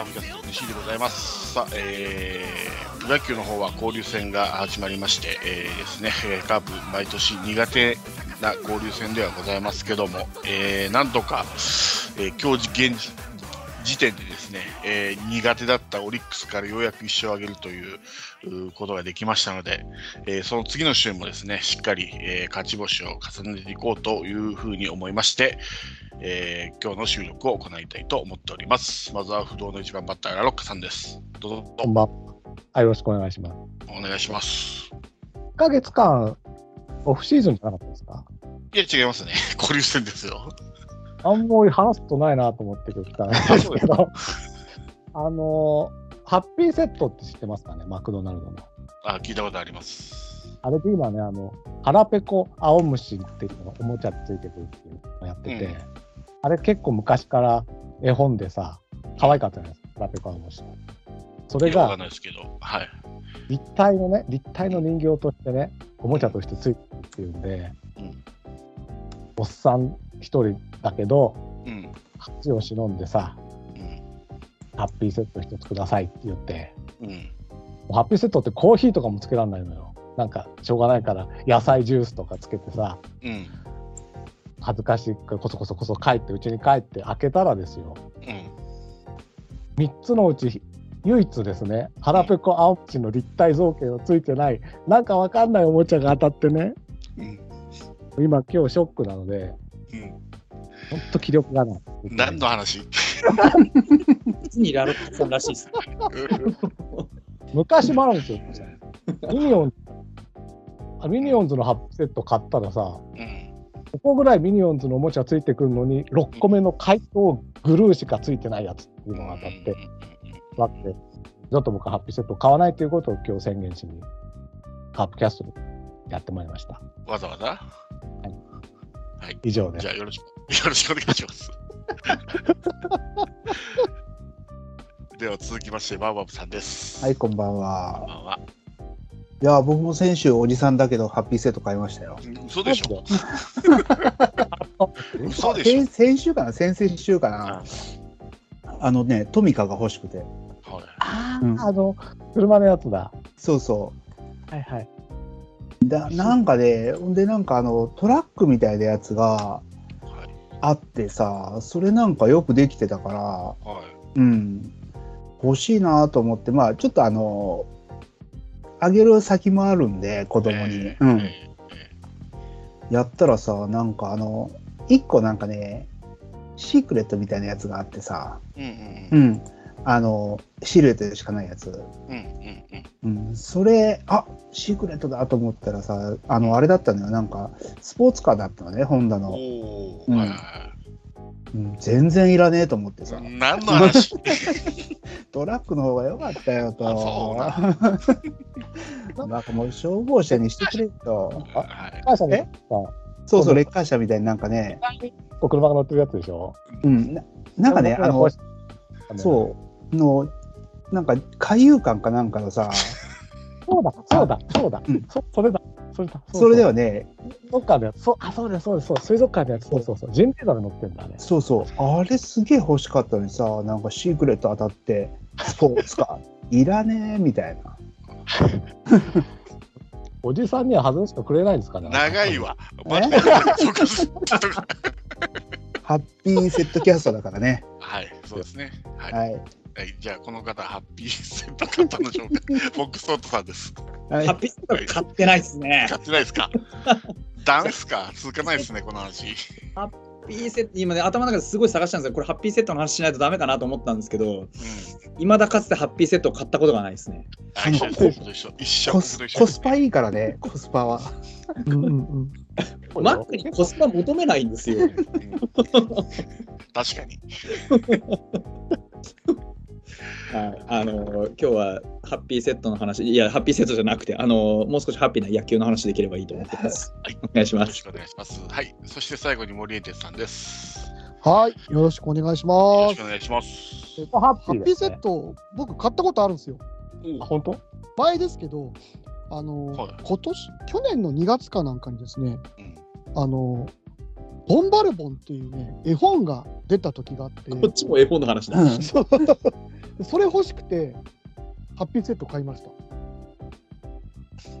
カーフキャスト西でございます。さあ、えー、プロ野球の方は交流戦が始まりまして、えーですね、カープ毎年苦手な交流戦ではございますけども、えー、なんとか、えー今日現時時点でですね、えー苦手だったオリックスからようやく一勝を挙げるということができましたので、えーその次の週もですね、しっかり、えー勝ち星を重ねていこうというふうに思いまして、えー今日の収録を行いたいと思っております。まずは不動の一番バッター、ラロッカさんです。どうぞこんばんは。はい、よろしくお願いします。お願いします。1ヶ月間、オフシーズンじゃなかったですか？いや、違いますね。交流戦ですよ。あんまり話すことないなと思って来たんですけど、あの、ハッピーセットって知ってますかね、マクドナルドの。あ、聞いたことあります。あれで今ね、あの、腹ペコ青虫っていうのがおもちゃついてくるっていうのをやってて、うんあれ結構昔から絵本でさ、可愛かったじゃないですか、腹ペコ青虫。それがんないですけど、はい。立体のね、立体の人形としてね、おもちゃとしてついてくるっていうんで、うんおっさん一人だけど、うん。恥を忍んでさ、うん。ハッピーセット一つくださいって言って、うん。ハッピーセットってコーヒーとかもつけられないのよ。なんか、しょうがないから、野菜ジュースとかつけてさ、うん。恥ずかしいからこそこそこそ帰って、うちに帰って開けたらですよ、うん。3つのうち唯一ですね、腹ペコ青虫の立体造形のついてない、なんかわかんないおもちゃが当たってね、うん。今今日ショックなので、うん。ほんと気力がない。何の話？実にラロッカさんらしいです。昔もあるんですよ。ミニオンあミニオンズのハッピーセット買ったらさ、うん。ここぐらいミニオンズのおもちゃついてくるのに、6個目の怪盗グルーしかついてないやつっていうのが当たって、あって、ちょっと僕はハッピーセットを買わないということを今日宣言しに、カープキャストでやってまいりました。わざわざ？以上ですじゃ。あよろしく、よろしくお願いします。では続きまして、バーバブさんです。はい、こんばんこんは。ばんは。いや、僕も先週おじさんだけど、ハッピーセット買いましたよ。嘘でしょ？嘘でしょ？先先週かな？先々週かあなあのね、トミカが欲しくて。はい。あうんあの、車のやつだ。そうそはいはい。う。だなんかね、ほんでなんかあの、トラックみたいなやつがはい。あってさ、それなんかよくできてたから、はい。うん。欲しいなと思って、まあちょっとあの、あげる先もあるんで、子供に。えーうん。えやったらさ、なんかあの、一個なんかね、シークレットみたいなやつがあってさ、ーうんうんうん、あの、シルエットでしかないやつ。うんうんうんうん、それ、あシークレットだと思ったらさ、あの、あれだったのよ、なんか、スポーツカーだったのね、ホンダうん。の。おお、うんはいはいうん、全然いらねえと思ってさは、い。何の話？トラックの方が良かったよと。あそ なんかもう消防車にしてくれと。あはい。会社にえ？さ、そうそう、レッカー車みたいになんかね、車が乗ってるやつでしょ？うん、ななんかね、あの、う。そう、の、なんか、海遊館かなんかのさ、そうだ、そうだ、そうだうん。そそれだ。それだ。それでは。はね、水族館のやつ。そう、あ、そうです、そうです、そう。水族館のやつ。そうそうそう。ジンベエザメ乗ってんだね。そうそう、あれすげえ欲しかったのにさ、なんかシークレット当たって、スポーツカー、いらねえみたいな。おじさんには外してくれないんですかね。長い。わ。ハッピーセットキャストだからね。はい、そうですね。はい。はい。はい、じゃあ、この方、ハッピーセット買ったのでしょうか？ボックストートさんです。はいハッピーセット買ってないですね。買ってないですか？ダンスか？続かないですね、この話。ハッピーセット、今ね、頭の中ですごい探したんですよ。これハッピーセットの話しないとダメかなと思ったんですけど、うん。いまだかつてハッピーセットを買ったことがないですね。あ一緒です僕と一緒。一緒。コスコスパいいからね、コスパは。うんうんうん。マックにコスパ求めないんですよ。うん確かに。はい、あの今日はハッピーセットの話、いや、ハッピーセットじゃなくて、あのもう少しハッピーな野球の話できればいいと思ってます。はいお願いします。よろしくお願いします。はい。そして最後に森エテさんです。はい、よろしくお願いしよますろしく。お願いします。ハッピハッピーセット、僕買ったことあるんですよ。あ、本当？前ですけど、あの、はい今年、去年の2月かなんかにですね、うんあの、ボンバルボンっていうね、絵本が出た時があって、こっちも絵本の話だ。うん そうで それ欲しくて、ハッピーセット買いました。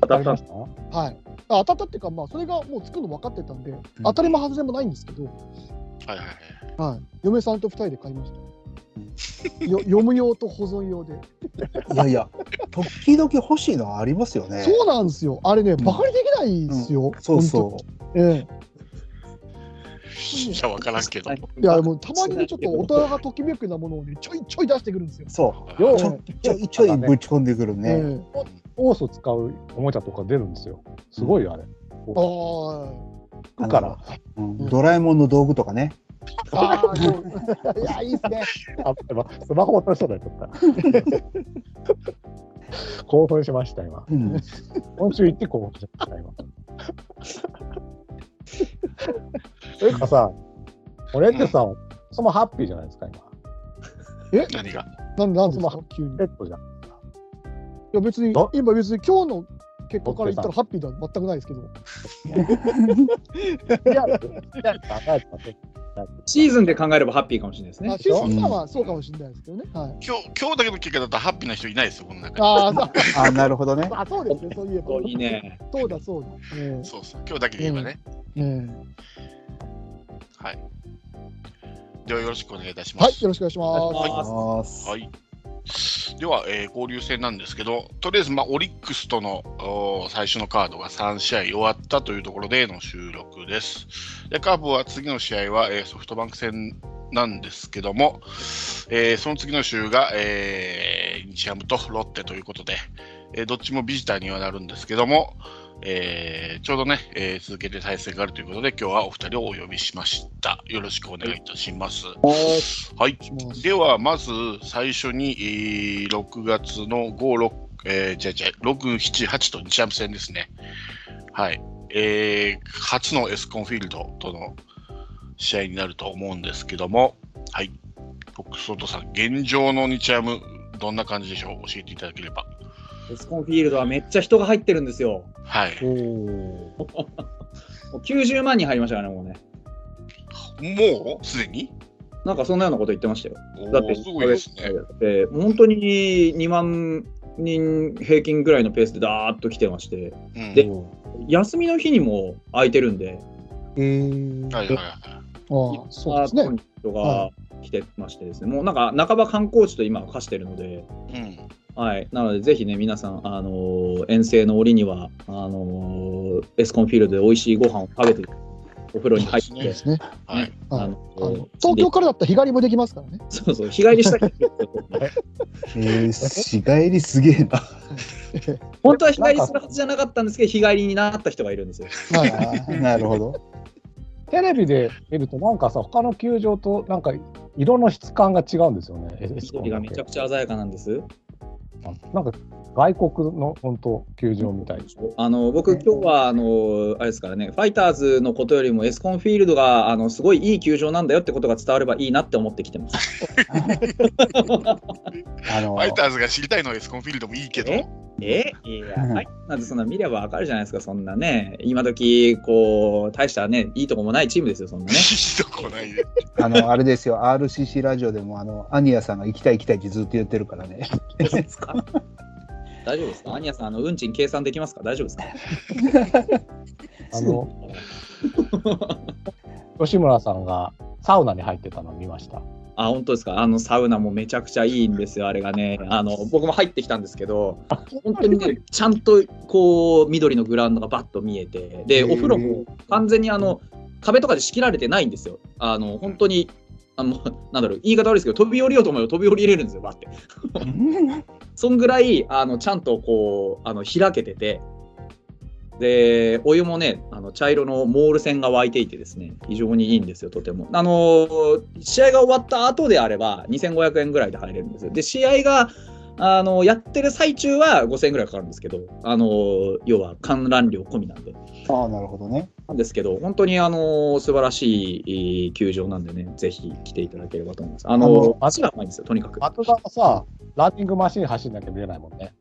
当たったありました？はい。あ当たったっていうか、まあ、それがもう作るの分かってたんで、当たりも外れもないんですけど、はいはいはい。はい。嫁さんと二人で買いました。よ読む用と保存用で。いやいや、時々欲しいのはありますよね。そうなんですよ。あれね、バカにできないですよ。そうそ本当に。え いや、わからんけど。え。いや、もうたまにね、ちょっと大人がときめくようなものをね、ちょいちょい出してくるんですよう。。そう。ようちょちょいちょいぶち込んでくるね。ええオース使うおもちゃとか出るんですよ。すごいよあれ。あだから、うんドラえもんの道具とかね。あ。ああ、そういや、いいっすね。あ今スマホ落としそうだよ、ちょっと。興奮しました、今。うん。今週行って興奮しました、今。というかさ、俺ってさ、そのハッピーじゃないですか、今。何が？なんなんですか、急に。い。や、別にど、今別に今日の結果から言ったらハッピーでは全くないですけど。いや、シーズンで考えればハッピーかもしれないですねあ。シーズンはそうかもしれないですけどね。はい。今日、今日だけの結果だとハッピーな人いないですよ、この中に。ああ、なるほどね。う あ、そうですね、そういえば。いいね。そうだ、そうだ。えそうそう。今日だけで言えばね。ええはい。ではよろしくお願いいたしえはい、ます。よろしくお願いします。はい。では、えー交流戦なんですけど、とりあえず、まあ、オリックスとの最初のカードが3試合終わったというところでの収録です。で、カープは次の試合は、えーソフトバンク戦なんですけども、えーその次の週が、えー日ハムとロッテということで、えーどっちもビジターにはなるんですけども、えーちょうどね、えー続けて対戦があるということで、今日はお二人をお呼びしました。よろしくお願いいたします。はい。では、まず最初に、えー6月の5、6、えー、じゃじゃ6、7、8と日ハム戦ですね。はい。えー初のエスコンフィールドとの試合になると思うんですけども、はい。トックソートさん、現状の日ハム、どんな感じでしょう？教えていただければ。エスコンフィールドはめっちゃ人が入ってるんですよ。はい。もう90万人入りましたからね、もうね。もう？すでに？なんかそんなようなこと言ってましたよ。おだって、ーすごいですね。で本当に2万人平均ぐらいのペースでダーッと来てまして、うんで休みの日にも空いてるんで、えー、はいはいはい。ああ、そうですね。に人が来てましてですね、もうなんか半ば観光地と今化してるので、うん。はい、なのでぜひね、皆さん、あのー遠征の折にはあのーエスコンフィールドで美味しいご飯を食べて、お風呂に入って、ね。東京からだったら日帰りもできますからね。そうそう、日帰りしたい えー、日帰りすげえな。本当は日帰りするはずじゃなかったんですけど、日帰りになった人がいるんですよ。なるほど。テレビで見ると、なんかさ、他の球場と、なんか、色の質感が違うんですよね。エスコン緑がめちゃくちゃ鮮やかなんです。なんか、外国の本当、球場みたい。あの僕、今日はあのあれですからね、ファイターズのことよりもエスコンフィールドがあのすごいいい球場なんだよってことが伝わればいいなって思ってきてます。あのファイターズが知りたいのはエスコンフィールドもいいけど。え？え？いや、はい、なんでそんな見ればわかるじゃないですか、そんなね、今時こう、大したね、いいとこもないチームですよ、そんなね。いいとこないで。あの、あれですよ、RCC ラジオでも、あの、アニヤさんが行きたい行きたいってずっと言ってるからね。大丈夫ですか？アニヤさん、あの運賃計算できますか？大丈夫ですか？あの、吉村さんがサウナに入ってたのを見ました。あ、本当ですか？あのサウナもめちゃくちゃいいんですよ、あれがね。あの僕も入ってきたんですけど、本当にね、ちゃんとこう、緑のグラウンドがバッと見えて、で、お風呂も完全にあの壁とかで仕切られてないんですよ。あの本当に、あのなんだろう、言い方悪いですけど、飛び降りようと思えば飛び降りれるんですよ、バッて。そんぐらい、あのちゃんとこう、あの開けてて、で、お湯もね、あの茶色のモール線が湧いていてですね、非常にいいんですよ、とても。あの試合が終わった後であれば、2500円ぐらいで入れるんですよ。で、試合が、あのやってる最中は5000円ぐらいかかるんですけど、あの要は観覧料込みなんで。ああ、なるほどね。なんですけど、本当にあの素晴らしいえー球場なんでね、ぜひ来ていただければと思います。ああのの、足が甘いんですよ、とにかく。松田はさ、ランニングマシン走んなきゃ見れないもんね。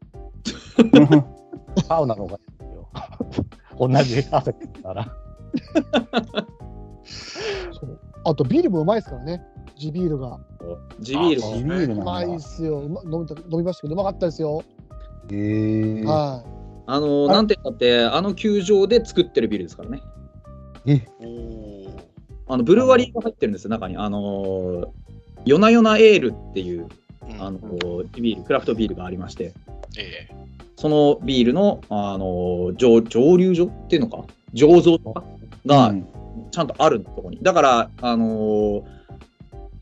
サウナの方がいいよ。同じ汗かくから。あとビールもうまいですからね。地ビールが。地ビール地ビールうまいっすよ。飲みた飲みましたけど、うまかったですよ。へえ。はあの、なんて言ったって、あの球場で作ってるビールですからね。え、あのブルワリーが入ってるんですよ、中に。あのー、ヨナヨナエールっていう、うんあのービール、クラフトビールがありまして、えそのビールの、あのー蒸蒸留所っていうのか、醸造とか？がうんちゃんとあるところに。だから、あのー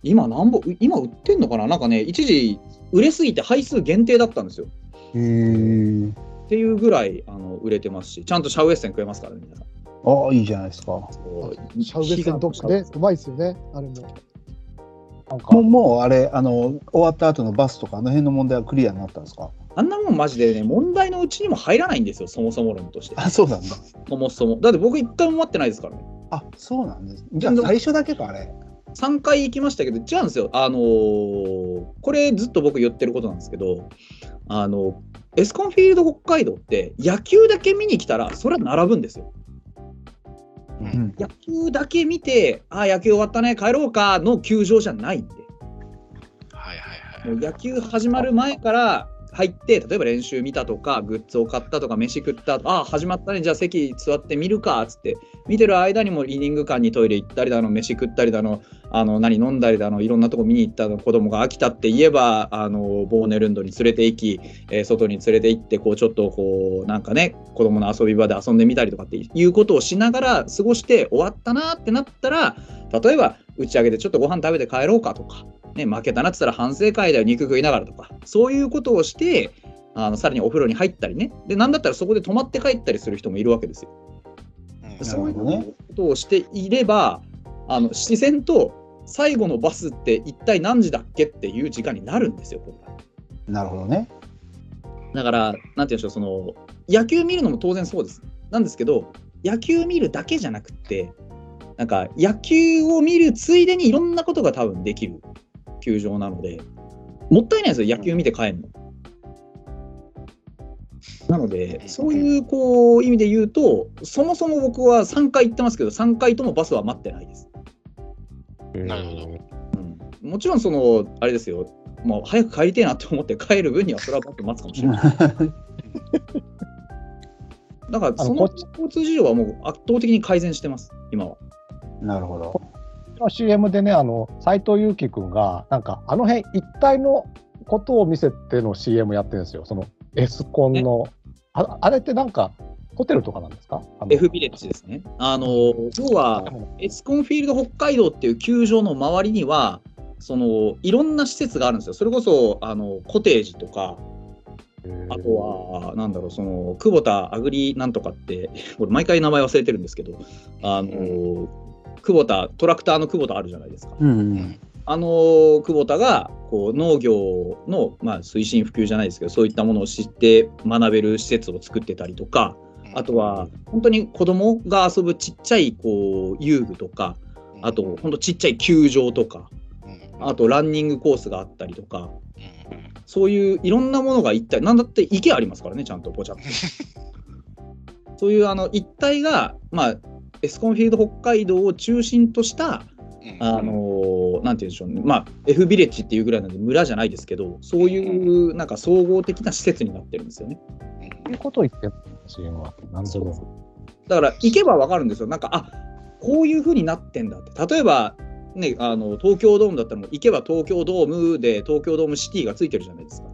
今なんぼ、今売ってんのかな？なんかね、一時売れすぎて配数限定だったんですよ。へえ。っていうぐらいあの売れてますし、ちゃんとシャウエッセン食えますからね、皆さん。ああ、いいじゃないですか。シャウベッセンドッグね、うまいっすよね。あれも。なんかう、もうあれ、あの、終わった後のバスとか、あの辺の問題はクリアになったんですか？あんなもんマジでね、問題のうちにも入らないんですよ、そもそも論として。あ、そうなんだ。そもそも。だって僕一回も待ってないですからね。あ、そうなんです。じゃあ最初だけか、あれ。3回行きましたけど、違うんですよ。あのーこれずっと僕言ってることなんですけど、あの、エスコンフィールド北海道って野球だけ見に来たら、それは並ぶんですよ。うん。野球だけ見て、ああ、野球終わったね、帰ろうかの球場じゃないんで。はいはいはい。もう野球始まる前から入って、例えば練習見たとか、グッズを買ったとか、飯食ったああ、始まったね、じゃあ席座って見るかっつって、見てる間にもイニング間にトイレ行ったりだの、飯食ったりだの、あの何飲んだりだの、いろんなとこ見に行ったの、子供が飽きたって言えば、あのボーネルンドに連れて行き、えー外に連れて行って、こうちょっとこう、なんかね、子供の遊び場で遊んでみたりとかっていうことをしながら過ごして終わったなってなったら、例えば打ち上げでちょっとご飯食べて帰ろうかとか。ね、負けたなって言ったら反省会だよ、肉食いながらとか、そういうことをして、あのさらにお風呂に入ったりね、で、なんだったらそこで泊まって帰ったりする人もいるわけですよ。うんそういうことをしていれば、あの自然と最後のバスって一体何時だっけっていう時間になるんですよ、これがなるほどね。だから、なんて言うんでしょう、その野球見るのも当然そうです。なんですけど、野球見るだけじゃなくって、なんか野球を見るついでにいろんなことが多分できる球場なので、もったいないですよ、野球見て帰るの。なので、そういうこう意味で言うと、そもそも僕は3回行ってますけど、3回ともバスは待ってないです。なるほどうん、もちろん、その、あれですよ、もう早く帰りたいなって思って帰る分には、それはバス待つかもしれない。だから、その交通事情はもう圧倒的に改善してます、今は。なるほど。の CM でね、あの斉藤佑樹君が、なんかあの辺一帯のことを見せての CM やってるんですよ、そのエスコンの。ああれってなんか、ホテルとかなんですか？F ビレッジですね。あの、要は、エスコンフィールド北海道っていう球場の周りには、そのいろんな施設があるんですよ。それこそあのコテージとか、あとは、なんだろう、その久保田アグリなんとかって、これ毎回名前忘れてるんですけど、あの、久保田、トラクターの久保田あるじゃないですか。うん。あの久保田がこう農業の、まあ、推進普及じゃないですけど、そういったものを知って学べる施設を作ってたりとか、あとは本当に子供が遊ぶちっちゃいこう遊具とか、あと本当ちっちゃい球場とか、あとランニングコースがあったりとか、そういういろんなものが一体、なんだって池ありますからね、ちゃんとぽちゃっと。そういうあの一体が、まあ、エスコンフィールド北海道を中心とした、あのなんて言うんでしょうね、まあ、F ビレッジっていうぐらいなんで村じゃないですけど、そういうなんか総合的な施設になってるんですよね。そういうことを言ってる CM は。なるほど。だから行けば分かるんですよ。なんか、あこういう風になってんだって。例えば、ね、あの東京ドームだったらもう行けば東京ドームで東京ドームシティがついてるじゃないですか。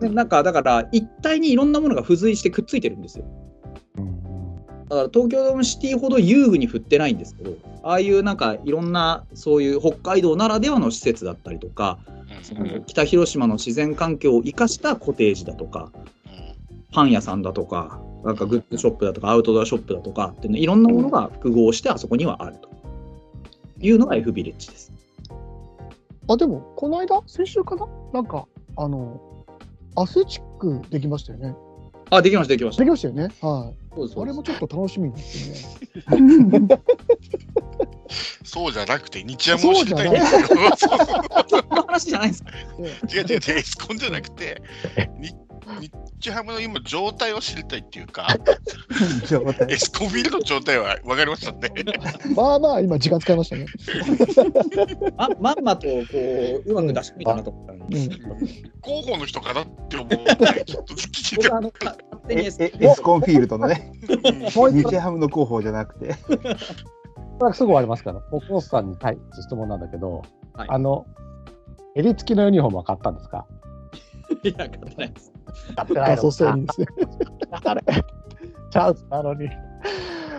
でなんかだから一体にいろんなものが付随してくっついてるんですよ。うんだから東京ドームシティほど遊具に振ってないんですけど、ああいうなんかいろんなそういう北海道ならではの施設だったりとか、その北広島の自然環境を生かしたコテージだとか、パン屋さんだとか、なんかグッズショップだとか、アウトドアショップだとかっていうのいろんなものが複合してあそこにはあるというのが F ビレッジです。あ、でも、この間、先週かな？なんか、あの、アスレチックできましたよね。あ、できました、できました。できましたよね？はい。そうですあれもちょっと楽しみになってね。そうじゃなくて、日夜も知りたいんですよ。そんな話じゃないですか。違う違う違う、エスコンじゃなくて、に日ハムの今、状態を知りたいっていうか、状態。エスコンフィールドの状態は分かりましたね。まあまあ、今、時間使いましたね。ままんまとこううまく出してみたなと思ったのに、うん。広報の人かなって思う。ぐらいちょっと聞い。てあのエスコン。フィールドのね、日ハムの広報じゃなくて。すぐ終わりますから、ポコスさんに対して質問なんだけど、はい。あの、襟付きのユニフォームは買ったんですか？いや、勝てないです。買ってないのすね。あれ、チャンスなのに。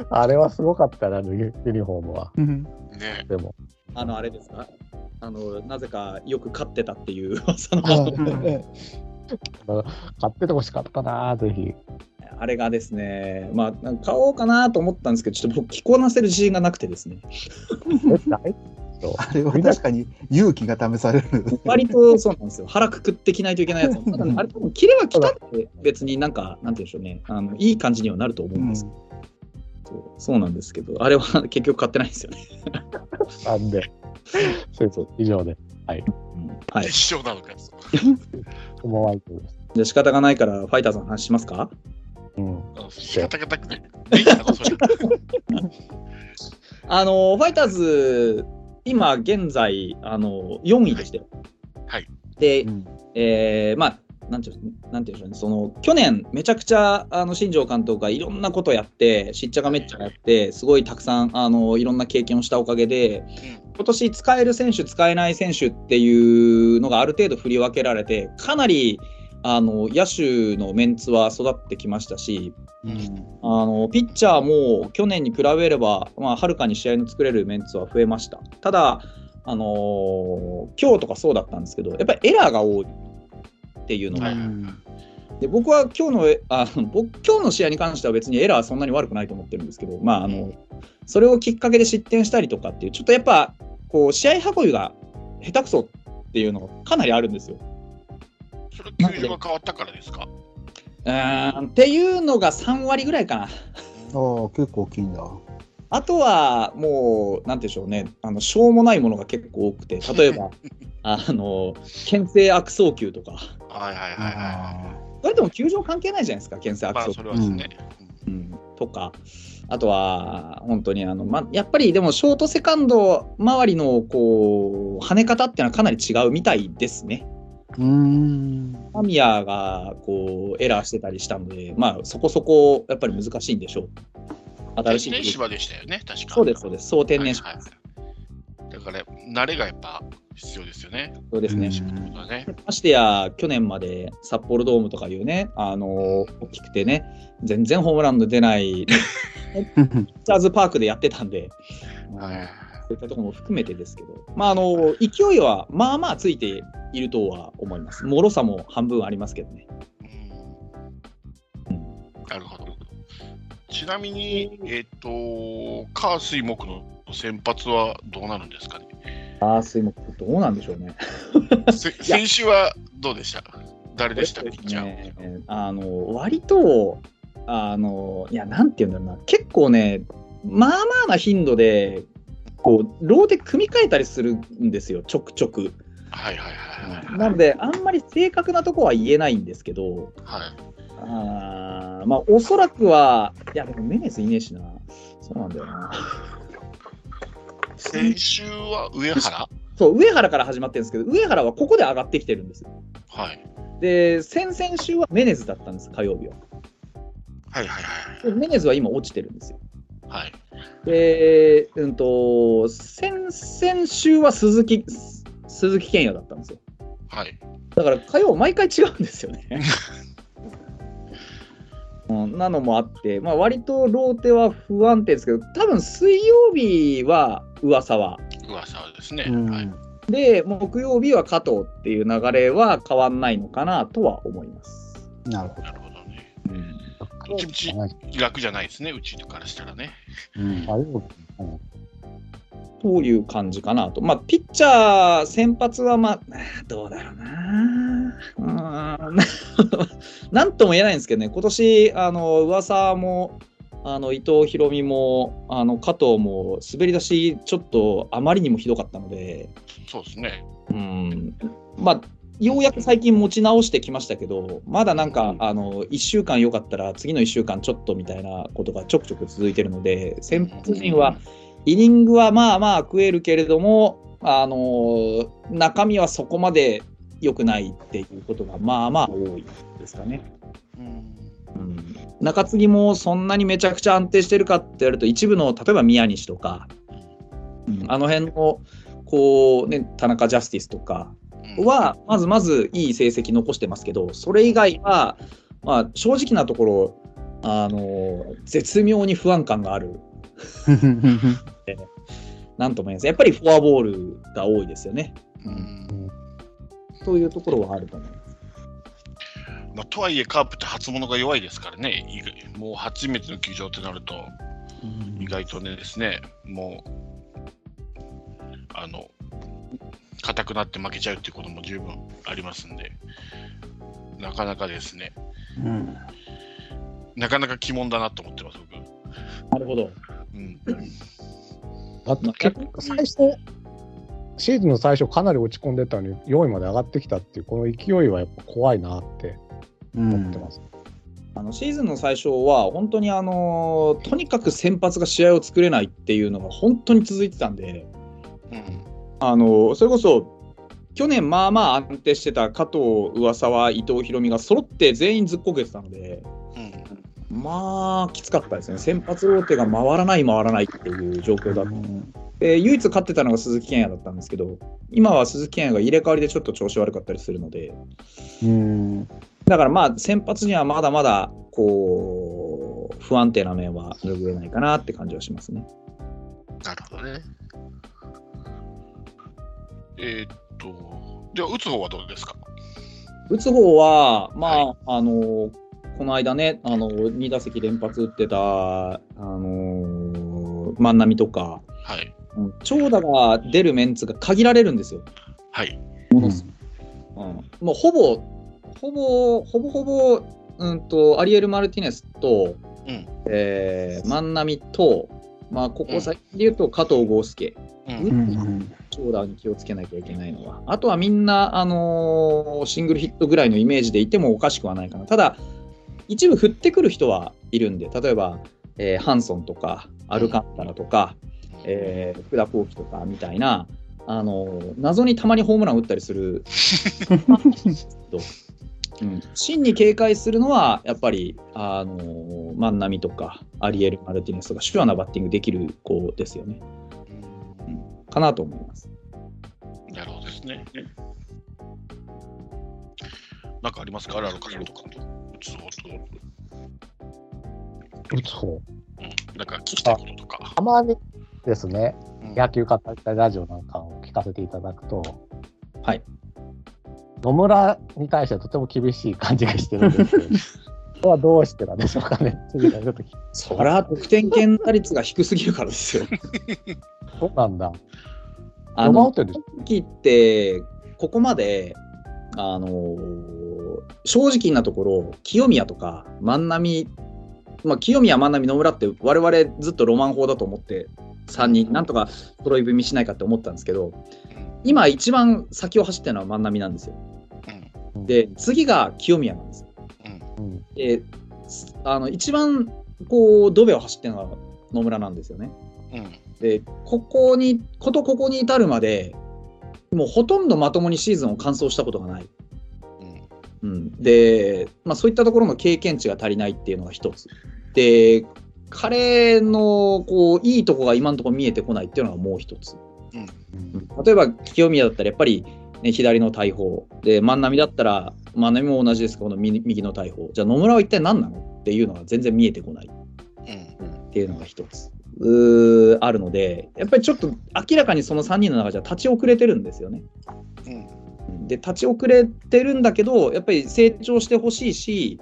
あれはすごかったな、あのユユニフォームは。うん。ね。でも、あの、あれですか？あの、なぜかよく勝ってたっていう噂の買 っててほしかったな、ぜひ。あれがですね、まあ、買おうかなと思ったんですけど、ちょっと僕、着こなせる自信がなくてですね、え大あれは確かに勇気が試される。割とそうなんですよ、腹くくって着ないといけないやつ。ただ、あれ、多分着れば着たって、別になんか、なんて言うんでしょうね、あのいい感じにはなると思うんですけど、そうそうなんですけど、あれは結局買ってないんですよね。なんで、そうそう、以上で、はい。一緒なのかよ。思われてです。じゃあ仕方がないから、ファイターズの話しますか？うん。仕方がなくね。あの、ファイターズ、今現在、あの、4位でしたよ。はい。で、うんえーまあ、なんていうんなんていうんでしょうね、その去年、めちゃくちゃあの新庄監督がいろんなことやって、しっちゃかめっちゃかやって、すごいたくさんあのいろんな経験をしたおかげで、今年使える選手、使えない選手っていうのがある程度振り分けられて、かなりあの野手のメンツは育ってきましたし、うんあのピッチャーも去年に比べれば、まあ、はるかに試合の作れるメンツは増えました。ただ、あのー今日とかそうだったんですけど、やっぱりエラーが多いっていうのが、はいで僕は今日のえあの僕今日の試合に関しては別にエラーはそんなに悪くないと思ってるんですけど、まあ、あのそれをきっかけで失点したりとかっていう、ちょっとやっぱこう試合運びが下手くそっていうのがかなりあるんですよ。それ、球場が変わったからですか？うーんっていうのが3割ぐらいかな。ああ、結構大きいんだ。あとはもう、なんていうんでしょうね、あのしょうもないものが結構多くて、例えば、あの牽制悪送球とか、はいはいはいはそれでも球場関係ないじゃないですか、牽制い。まあ、悪送球それはですね。うんとか、あとは、本当にあの、ま、やっぱりでも、ショート、セカンド周りのこう跳ね方っていうのはかなり違うみたいですね。うーん。マミヤがこうエラーしてたりしたので、まあ、そこそこやっぱり難しいんでしょう。新しい天然芝でしたよね、確か。そうです、そうです、そう天然芝はいはいだから、慣れがやっぱ必要ですよね。そうですね。ね。ましてや、去年まで札幌ドームとかいうね、あの大きくてね、全然ホームランの出ない、ピッチャーズパークでやってたんで、はいそういったところも含めてですけど、まあ、あの勢いはまあまあついているとは思います。脆さも半分ありますけどね。うんなるほど。ちなみに、えっ、と、火水木の先発はどうなるんですかね？ああ、水木、どうなんでしょうね。せ 先週はどうでした？誰でした？ピッチャーねあの割と、あのいや、なんていうんだろうな、結構ね、まあまあな頻度で、こう、ローで組み替えたりするんですよ、ちょくちょく。はいはいはいはい。なので、あんまり正確なとこは言えないんですけど、はい、あーまあ、おそらくは、いや、でもメネスいねえしな。そうなんだよな。先週は上原？そう、上原から始まってるんですけど、上原はここで上がってきてるんです。はい。で、先々週はメネズだったんです、火曜日は。はいはいはいでメネズは今落ちてるんですよ。はい。で、うんと、先々週は鈴木、鈴木健也だったんですよ。はい。だから火曜毎回違うんですよね。うんなのもあって、まあ、割とローテは不安定ですけど、多分水曜日は上沢噂はですね。うんはい。で、木曜日は加藤っていう流れは変わんないのかなとは思います。なるほどち楽じゃないですね、うちからしたらね。ど。うんという感じかなと。まあ、ピッチャー、先発は、まあ、どうだろうな。うーん なんとも言えないんですけどね、今年、あの、噂も、あの伊藤大海もあの加藤も滑り出しちょっとあまりにもひどかったので、そうですね。うん、まあようやく最近持ち直してきましたけど、まだなんか、うん。あの1週間よかったら、次の1週間ちょっとみたいなことがちょくちょく続いてるので、先発陣は、イニングはまあまあ食えるけれども、あの中身はそこまで良くないっていうことが、まあまあ多いですかね。うん。うん、中継ぎもそんなにめちゃくちゃ安定してるかって言われると、一部の例えば宮西とか、うんあの辺のこう、ね、田中ジャスティスとかは、まずまずいい成績残してますけど、それ以外は、まあ、正直なところ、あの絶妙に不安感がある、なんとも言えないです。やっぱりフォアボールが多いですよね。うん。そういうところはあると思います。まあ、とはいえ、カープって初物が弱いですからね、もう初めての球場ってなると、意外とねですね、もう、あの、硬くなって負けちゃうっていうことも十分ありますんで、なかなかですね、うんなかなか鬼門だなと思ってます、僕。なるほど。うん、だって結構最初、シーズンの最初かなり落ち込んでたのに4位まで上がってきたっていうこの勢いはやっぱ怖いなって思ってます。あのシーズンの最初は、本当にあのとにかく先発が試合を作れないっていうのが本当に続いてたんで、うん、あのそれこそ去年、まあまあ安定してた加藤、上沢、伊藤大海が揃って全員ずっこけてたので、うん、まあきつかったですね、先発ローテが回らない、回らないっていう状況だった。で唯一勝ってたのが鈴木健也だったんですけど、今は鈴木健也が入れ替わりでちょっと調子悪かったりするので、うんだからまあ先発にはまだまだこう不安定な面は拭えないかなって感じはしますね。なるほどね。えーっと、では、打つ方はどうですか？打つ方は、まあ、あの、この間ね、あの、2打席連発打ってた、あの、万波とか、はい。うん長打が出るメンツが限られるんですよ。はい。ものすうん、もうほぼ、ほぼ、ほぼほぼ、うんと、アリエル・マルティネスと、うん。えー万波と、まあ、ここ最近で言うと加藤豪介、う。う長打に気をつけなきゃいけないのは。あとはみんな、あのーシングルヒットぐらいのイメージでいてもおかしくはないかな。ただ、一部振ってくる人はいるんで、例えば、えーハンソンとか、アルカンタラとか、えー福田幸輝とかみたいな、あのー謎にたまにホームラン打ったりする うん、真に警戒するのは、やっぱり、あのー万波とか、アリエル・マルティネスとか、シュアなバッティングできる子ですよね。かなと思います。なるほどですね。なんかありますか？あるあるかとか。打つ方と、打つ方。うん。なんか聞きたいこととか。たまにですね、うん野球語りたいラジオなんかを聞かせていただくと、はい。野村に対してはとても厳しい感じがしてるんです はどうしてなんでしょうかね。次からちょっと聞そりゃ得点圏打率が低すぎるからですよ。そうなんだ。あの時って、ここまで、あのー正直なところ、清宮とか万波、まあ、清宮、万波、野村って、我々ずっとロマン法だと思って、3人、なんとか揃い踏みしないかって思ったんですけど、今、一番先を走ってるのは万波なんですよ。うん。で、次が清宮なんですよ。うんあの一番こうドベを走ってるのが野村なんですよね。うん。うん。で、ここに、ことここに至るまで、もうほとんどまともにシーズンを完走したことがない。うん。うん、で、まあ、そういったところの経験値が足りないっていうのが一つ。で、彼のこういいとこが今のところ見えてこないっていうのがもう一つ。うん例えば清宮だったらやっぱり、ね、左の大砲で万波だったら万波も同じですけどこの右右の大砲じゃあ野村は一体何なの？っていうのが全然見えてこないうん。っていうのが一つあるのでやっぱりちょっと明らかにその3人の中じゃ立ち遅れてるんですよね。うん。で立ち遅れてるんだけどやっぱり成長してほしいし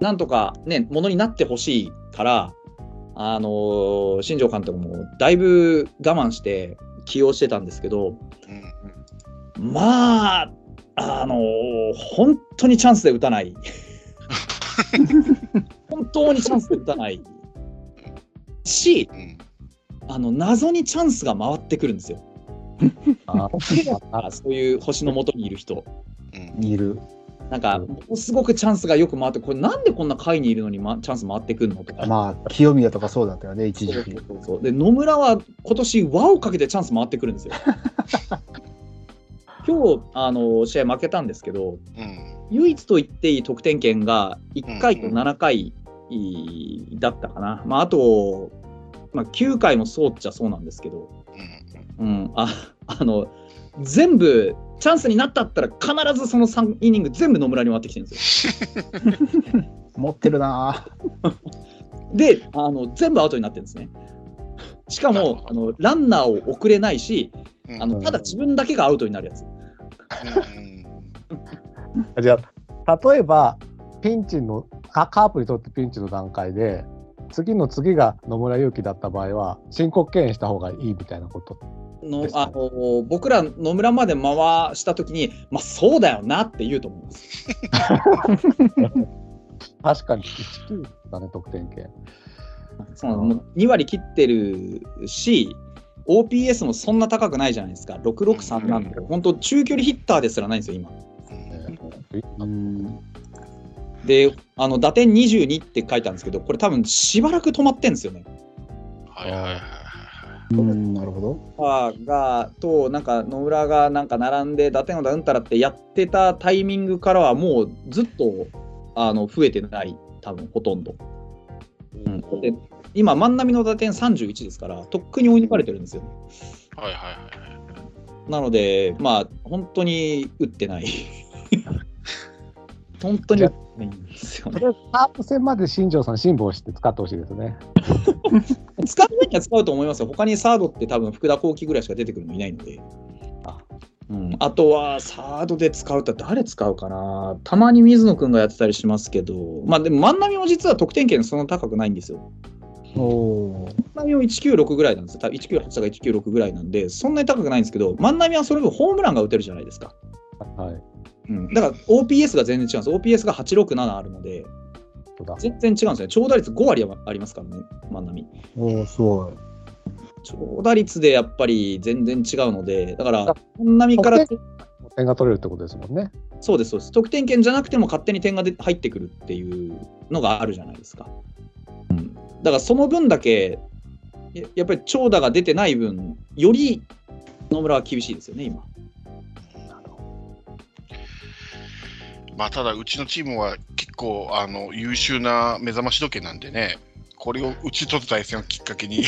なんとかねものになってほしいからあのー新庄監督もだいぶ我慢して起用してたんですけどうん。まああのー本当にチャンスで打たない 本当にチャンスで打たないしうん。あの謎にチャンスが回ってくるんですよ。ああそういう星の下にいる人。うん。いる。なんか、ものすごくチャンスがよく回って、これなんでこんな下位にいるのに、ま、チャンス回ってくるのとか。まあ、清宮とかそうだったよね、一時期。そうそうそうで野村は今年輪をかけてチャンス回ってくるんですよ。今日あの試合負けたんですけどうん。唯一と言っていい得点圏が1回と7回だったかな、まあ、あと、まあ、9回もそうっちゃそうなんですけど、うん。うん、あ あの全部チャンスになったったら必ずその3イニング全部野村に回ってきてるんですよ。持ってるなであの全部アウトになってるんですね。しかもあのランナーを送れないしうんあのただ自分だけがアウトになるやつ。うんじゃあ、例えば、ピンチの、カカープにとってピンチの段階で、次の次が野村勇輝だった場合は、申告敬遠した方がいいみたいなこと。ねのあの僕ら野村まで回したときに、まあそうだよなって言うと思います。確かに、1-9だね、得点圏。そう2割切ってるし、OPS もそんな高くないじゃないですか、663なんで、本当、中距離ヒッターですらないんですよ、今。うん。で、あの打点22って書いてあるんですけど、これ、多分しばらく止まってんですよね。はいはいはいはい。うん、なるほど。あがと、なんか野村がなんか並んで、打点をダウンたらってやってたタイミングからは、もうずっとあの増えてない、多分ほとんど。うん、で今、万波の打点31ですから、とっくに追い抜かれてるんですよね。はいはいはい。なので、まあ、本当に打ってない。本当に打ってないんですよね。カープ戦まで新庄さん、辛抱して使ってほしいですね。使う分には使うと思いますよ。他にサードって多分福田幸輝ぐらいしか出てくるのいないので。あうん、あとはサードで使うと誰使うかなたまに水野君がやってたりしますけど、まあでも万波も実は得点圏そんな高くないんですよ。おおー。万波も196ぐらいなんですよ。多分198とか196ぐらいなんで、そんなに高くないんですけど、万波はその分ホームランが打てるじゃないですか。はい。うん、だから OPS が全然違うんです。OPS が867あるので。全然違うんですね。長打率5割はありますからね、万波。おお、すごい。長打率でやっぱり全然違うので、だから、万波から、点が取れるってことですもんね。そうです、そうです。得点圏じゃなくても勝手に点がで入ってくるっていうのがあるじゃないですか。うん、だからその分だけ、ややっぱり長打が出てない分、より野村は厳しいですよね、今。まあ、ただ、うちのチームは結構あの優秀な目覚まし時計なんでね、これをうちとの対戦をきっかけに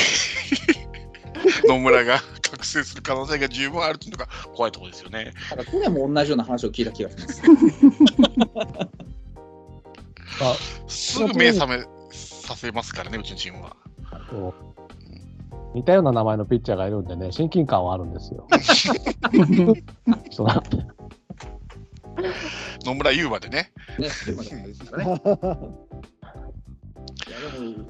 野村が 覚醒する可能性が十分あるというのが怖いところですよね。だから去年も同じような話を聞いた気がします。あすぐ目覚めさせますからね、うちのチームは。こう似たような名前のピッチャーがいるんでね、親近感はあるんですよ。そうなんで野村優馬でね。ね、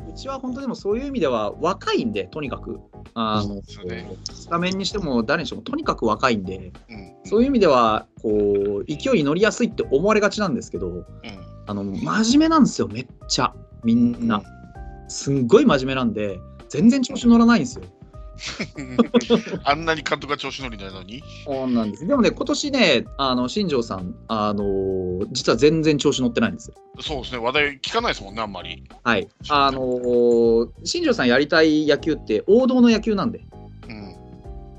うちは本当でもそういう意味では若いんで、とにかく。あのそうねスタメンにしても誰にしてもとにかく若いんで、うん。そういう意味ではこう勢いに乗りやすいって思われがちなんですけど、うん。あの真面目なんですよ、めっちゃ。みんな。すんごい真面目なんで、全然調子乗らないんですよ。あんなに監督が調子乗りなのに？そうなんです。でもね、今年ね、あの新庄さん、あの実は全然調子乗ってないんですよ。そうですね、話題聞かないですもんね、あんまり。はい。あのー新庄さんやりたい野球って王道の野球なんで。うん。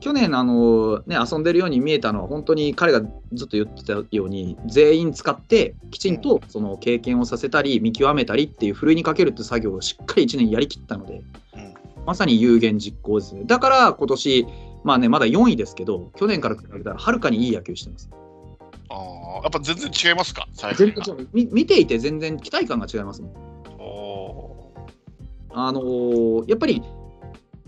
去年、あのーね、遊んでるように見えたのは、本当に彼がずっと言ってたように、全員使って、きちんとその経験をさせたり、見極めたりっていう、ふるいにかけるって作業をしっかり1年やりきったので、うんまさに有言実行ですね。だから、今年、まあね、まだ4位ですけど、去年から比べたらはるかにいい野球してます。ああ、やっぱ全然違いますか、最全然違うみ見ていて全然期待感が違いますもん。おあのーやっぱり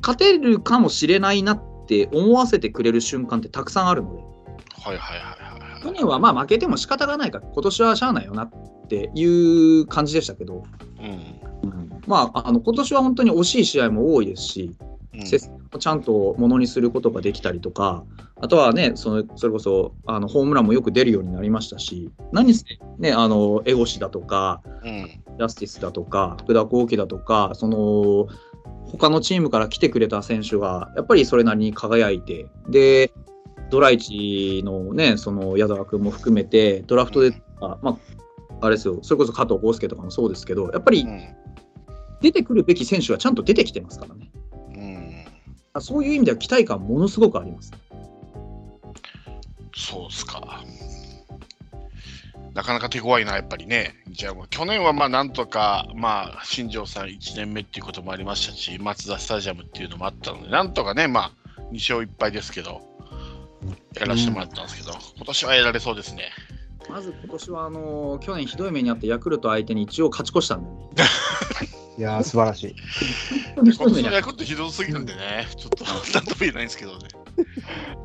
勝てるかもしれないなって思わせてくれる瞬間ってたくさんあるので、ーはいはいはいはいはい。去年はまあ負けても仕方がないから、今年はしゃあないよなっていう感じでしたけど、うん。まあ、あの今年は本当に惜しい試合も多いですし、うん接戦をちゃんとものにすることができたりとか、あとはね、そのそれこそあのホームランもよく出るようになりましたし、何せ、ね、あのエゴシだとか、うん。ジャスティスだとか、福田幸輝だとか、その他のチームから来てくれた選手が、やっぱりそれなりに輝いて、で、ドライチのね、その矢沢君も含めて、ドラフトで、あまあ、あれですよ、それこそ加藤豪介とかもそうですけど、やっぱりうん出てくるべき選手はちゃんと出てきてますからね。うんあそういう意味では期待感ものすごくあります。そうっすか。なかなか手強いな、やっぱりね。じゃあ、去年はまあなんとか、まあ、新庄さん1年目っていうこともありましたし、マツダスタジアムっていうのもあったので、なんとかね、まあ、2勝1敗ですけど、やらせてもらったんですけど、今年はやられそうですね。まず今年はあの去年ひどい目にあったヤクルト相手に一応勝ち越したんでね。いやー、素晴らしい。今年のヤクルトひどすぎるんでね、ちょっと なんとも言えないんですけどね。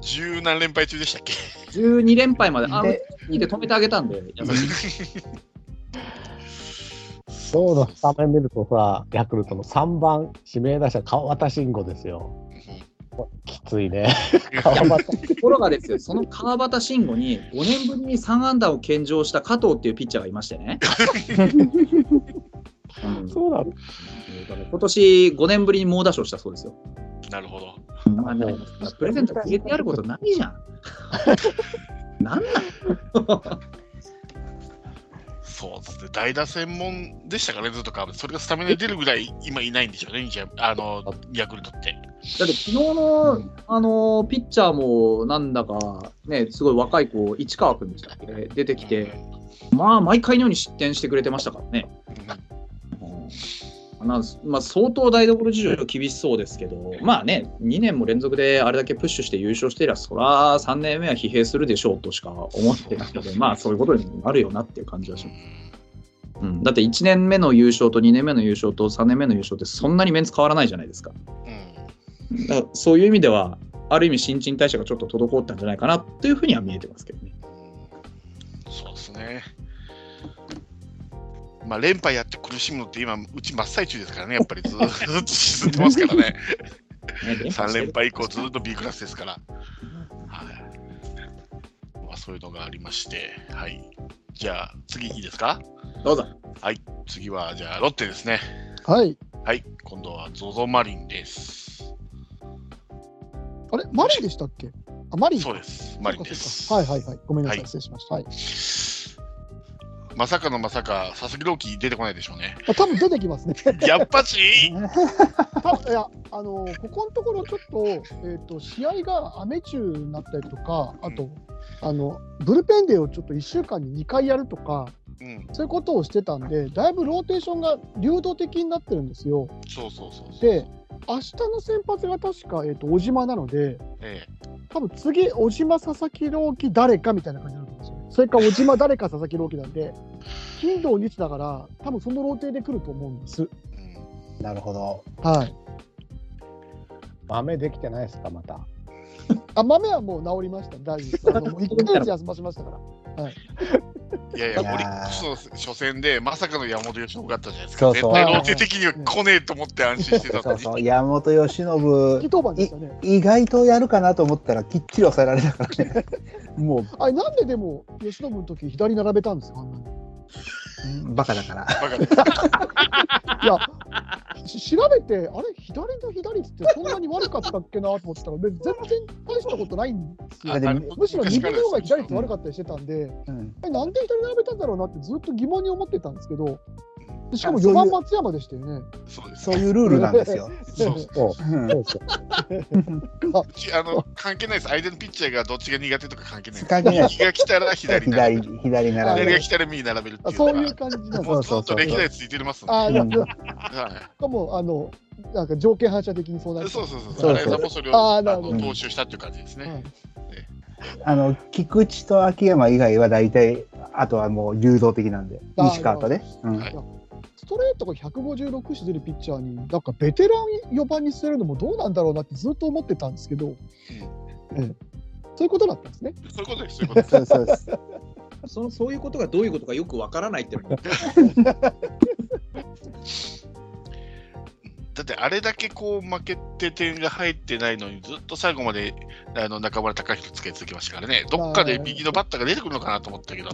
十何連敗中でしたっけ？た12連敗まで、あので2で止めてあげたんで、優しい。今日のスタメン見るとさ、ヤクルトの3番指名打者、川端慎吾ですよ。きついね。川端。ところがですよ、その川端慎吾に5年ぶりに3安打を献上した加藤っていうピッチャーがいましてね。う んそうなの？今年5年ぶりに猛打賞したそうですよ。なるほど。まあねプレゼント入れてやることないじゃん。なんなん？そうですね、代打専門でしたからね、ずっとか、それがスタミナで出るぐらい今いないんでしょうね、じゃあのヤクルトって。だって昨日の、あのピッチャーもなんだか、ね、すごい若い子、市川君でしたっけ？出てきて、まあ、毎回のように失点してくれてましたからね。なんまあ、相当台所事情厳しそうですけど、まあね、2年も連続であれだけプッシュして優勝していれば、そら3年目は疲弊するでしょうとしか思ってないので、まあそういうことになるよなっていう感じはします。うん、だって1年目の優勝と2年目の優勝と3年目の優勝ってそんなにメンツ変わらないじゃないですか。うんだからそういう意味では、ある意味新陳代謝がちょっと滞ったんじゃないかなというふうには見えてますけどね。そうですね。まあ、連敗やって苦しむのって今、うち真っ最中ですからね、やっぱりず ーっと沈んでますからね。ね3連敗以降、ずっと B クラスですから。はいまあ、そういうのがありまして、はい。じゃあ、次いいですか？どうぞ。次は、じゃあ、ロッテですね。はい。はい。今度は ZOZO マリンです。あれ？マリンでしたっけ？あ、マリンかそうです。マリンです。はいはいはい。ごめんなさい。はい失礼しました。はい。まさかのまさか、佐々木朗希出てこないでしょうね。あ多分出てきますね。やっぱし？いや、あのここのところちょっと、えっ、と、試合が雨中になったりとか、あと、あの、ブルペンデーをちょっと1週間に2回やるとか、うん、そういうことをしてたんで、だいぶローテーションが流動的になってるんですよ。そうそうそうそう。で、明日の先発が確か、えっ、と、小島なので、え多分次、小島、佐々木朗希、誰かみたいな感じになそれか、小島、誰か、佐々木朗希なんで、金土日だから、多分そのローテで来ると思うんです。えうんなるほど。はい。豆できてないですか、また。あ、豆はもう治りました。大丈夫です。あのもう1ヶ月休ませましたから。いやいや、いやーオリックスの初戦で、まさかの山本由伸があったじゃないですか。そうそう絶対ローテ的には来ねえと思って安心してたのに。そうそう、山本由伸、吹き当番でしたね。意外とやるかなと思ったら、きっちり抑えられたからね。もあれ、なんででも、由伸の時左並べたんですか、バカだから。バカでいや、し調べて、あれ、左と左ってそんなに悪かったっけなと思ってたら、全然大したことないんですよ。むしろ2分の方が左って悪かったりしてたんで、うん。えなんで左並べたんだろうなってずっと疑問に思ってたんですけど、でしかも4あそういう番松山でしたよね。そうですそういうルールなんですよ。そうそうあの関係ないです。相手のピッチャーがどっちが苦手とか関係ないです。関係ない右が来たら左並べ左る。、左並べ左るが来たら右並べるっていうのがあそういう感じなんですもうずっと歴代ついてますんで。あー、なんかはもう、あの、なんか条件反射的にそうなそうそうそう。そうああーなるほどの踏襲したっていう感じですね。あの、菊池と秋山以外は大体、あとはもう流動的なんで、西川とね。うんはいストレートが156してるピッチャーに、なんかベテラン4番にするのもどうなんだろうなってずっと思ってたんですけど、ええそういうことだったんですね。そういうことです。そういうことです。そうそうです。そのそういうことがどういうことかよくわからないっていうのが だってあれだけこう負けて点が入ってないのにずっと最後まであの中村隆弘つけ続けましたからね、どっかで右のバッターが出てくるのかなと思ったけど、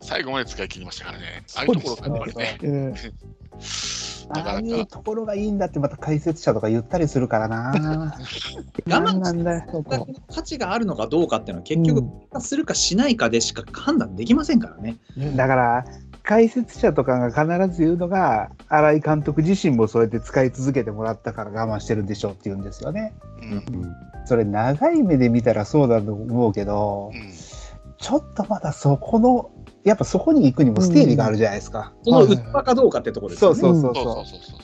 最後まで使い切りましたからね、ああいうところがやっぱりね、ああいう。ところがいいんだってまた解説者とか言ったりするからな。我慢何なんだよ。価値があるのかどうかっていうのは結局、するかしないかでしか判断できませんからね。だから解説者とかが必ず言うのが新井監督自身もそうやって使い続けてもらったから我慢してるんでしょうって言うんですよね。うんそれ長い目で見たらそうだと思うけど、うんちょっとまだそこのやっぱそこに行くにもステージがあるじゃないですか。その器かどうかってところですよね。そうそうそうそうそうそそうそう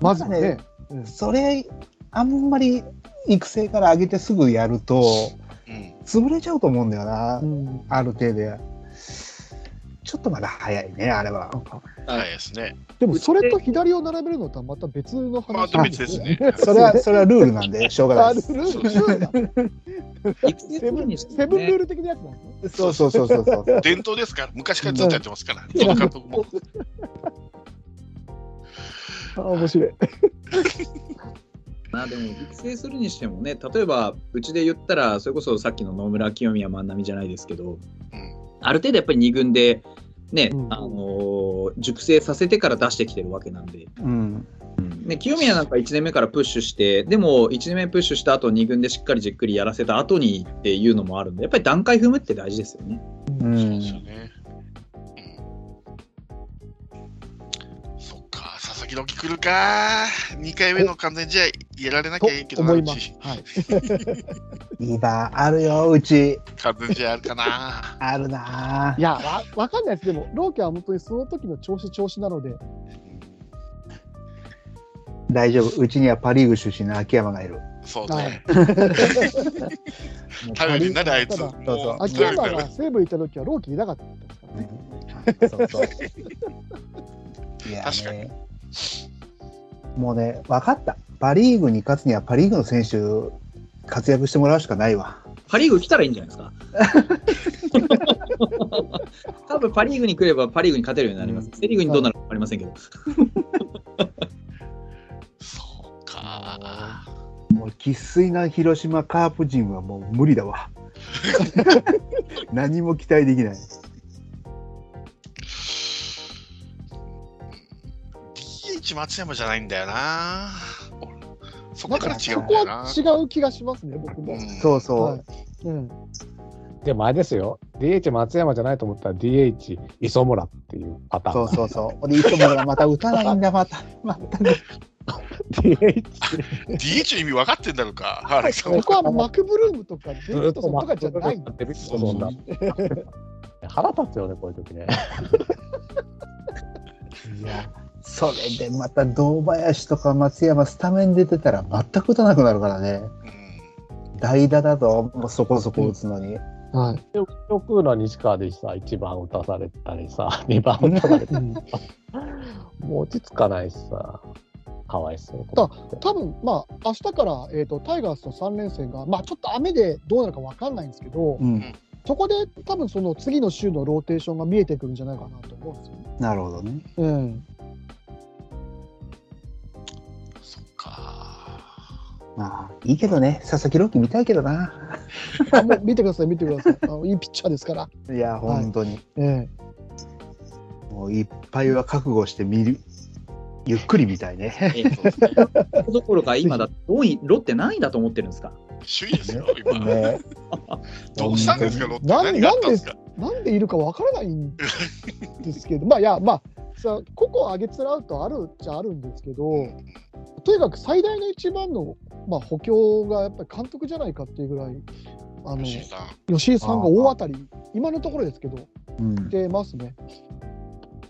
まずはね、う。それあんまり育成から上げてすぐやるとうん潰れちゃうと思うんだよな。うんある程度や。ちょっとまだ早いねあれは。はいですね。でもそれと左を並べるのとはまた別の話また別ですね。それはそれはルールなんでしょうがあないです。ルール？セブンルーねル的なやつなんですね。そうそうそうそうそう。伝統ですから、昔からずっとやってますから、その監督も。あ面白い。まあでも育成するにしてもね、例えばうちで言ったら、それこそさっきの野村清宮万波じゃないですけど、うんある程度やっぱり2軍で、ねうんあのー熟成させてから出してきてるわけなんで、うん。ね、清宮なんか1年目からプッシュして、でも1年目プッシュした後2軍でしっかりじっくりやらせた後にっていうのもあるんで、やっぱり段階踏むって大事ですよね。うそうですよん。ね。うんそっか、佐々木朗希来るか。2回目の完全試合やられなきとゃいいけどな、思いうまちす。。はい。今あるようち。完全試合あるかな。あるな。いや、わわかんないです。でも、ローキは本当にその時の調子調子なので、大丈夫。うちにはパ・リーグ出身の秋山がいる。そうはね。い。頼りになるあいつ。そうそう。秋山が西武行った時はローキいなかった。ですからね。そう。そういや確かね。もうね分かった。パ・リーグに勝つにはパ・リーグの選手活躍してもらうしかないわパ・リーグ来たらいいんじゃないですか？多分パ・リーグに来ればパ・リーグに勝てるようになります。セ・リーグにどうなるか分かりませんけど。そうか。もう生粋な広島カープ陣はもう無理だわ 何も期待できない DH 松山じゃないんだよな。そこから違うんだよな。こは違う気がしますね、僕も。うんそうそう、はいうん、でもあれですよ、DH 松山じゃないと思ったら DH 磯村っていうパターン。そうそうそうでいつもがまた打たないんだまた また DH DH の意味分かってんだろうか。ハーレーさんここはマクブルームとかデッドソンっとかじゃない。デビッドソンだ腹立つよね、こういう時ね。いやそれでまた堂林とか松山スタメン出てたら全く打たなくなるからね。うん。代打だとそこそこ打つのに、はい。で、極の西川でさ、1番打たされたりさ、2番打たされたり、もう落ち着かないしさ、かわいそうと思って。多分まあ明日から、えー、とタイガースと3連戦が、まあ、ちょっと雨でどうなるか分かんないんですけど、うん、そこで多分その次の週のローテーションが見えてくるんじゃないかなと思うんですよね。なるほどね。うん、まあいいけどね。佐々木朗希見たいけどな。あもう見てください、見てください。あのいいピッチャーですから。いや本当に、えもういっぱいは覚悟して見る。ゆっくり見たいね。えどころか今だって4位、ロッテ何位だと思ってるんですか？首位ですよ、今。ね。どうしたんですか、ロッテ。なん何があったんですか？えなんでいるか分からないんですけど、まあいや、まあ、さ個々上げつらうとあるっちゃあるんですけど、とにかく最大の一番の、まあ、補強がやっぱり監督じゃないかっていうぐらい、あの吉井さん。吉井さんが大当たり、今のところですけど、うんしてますね。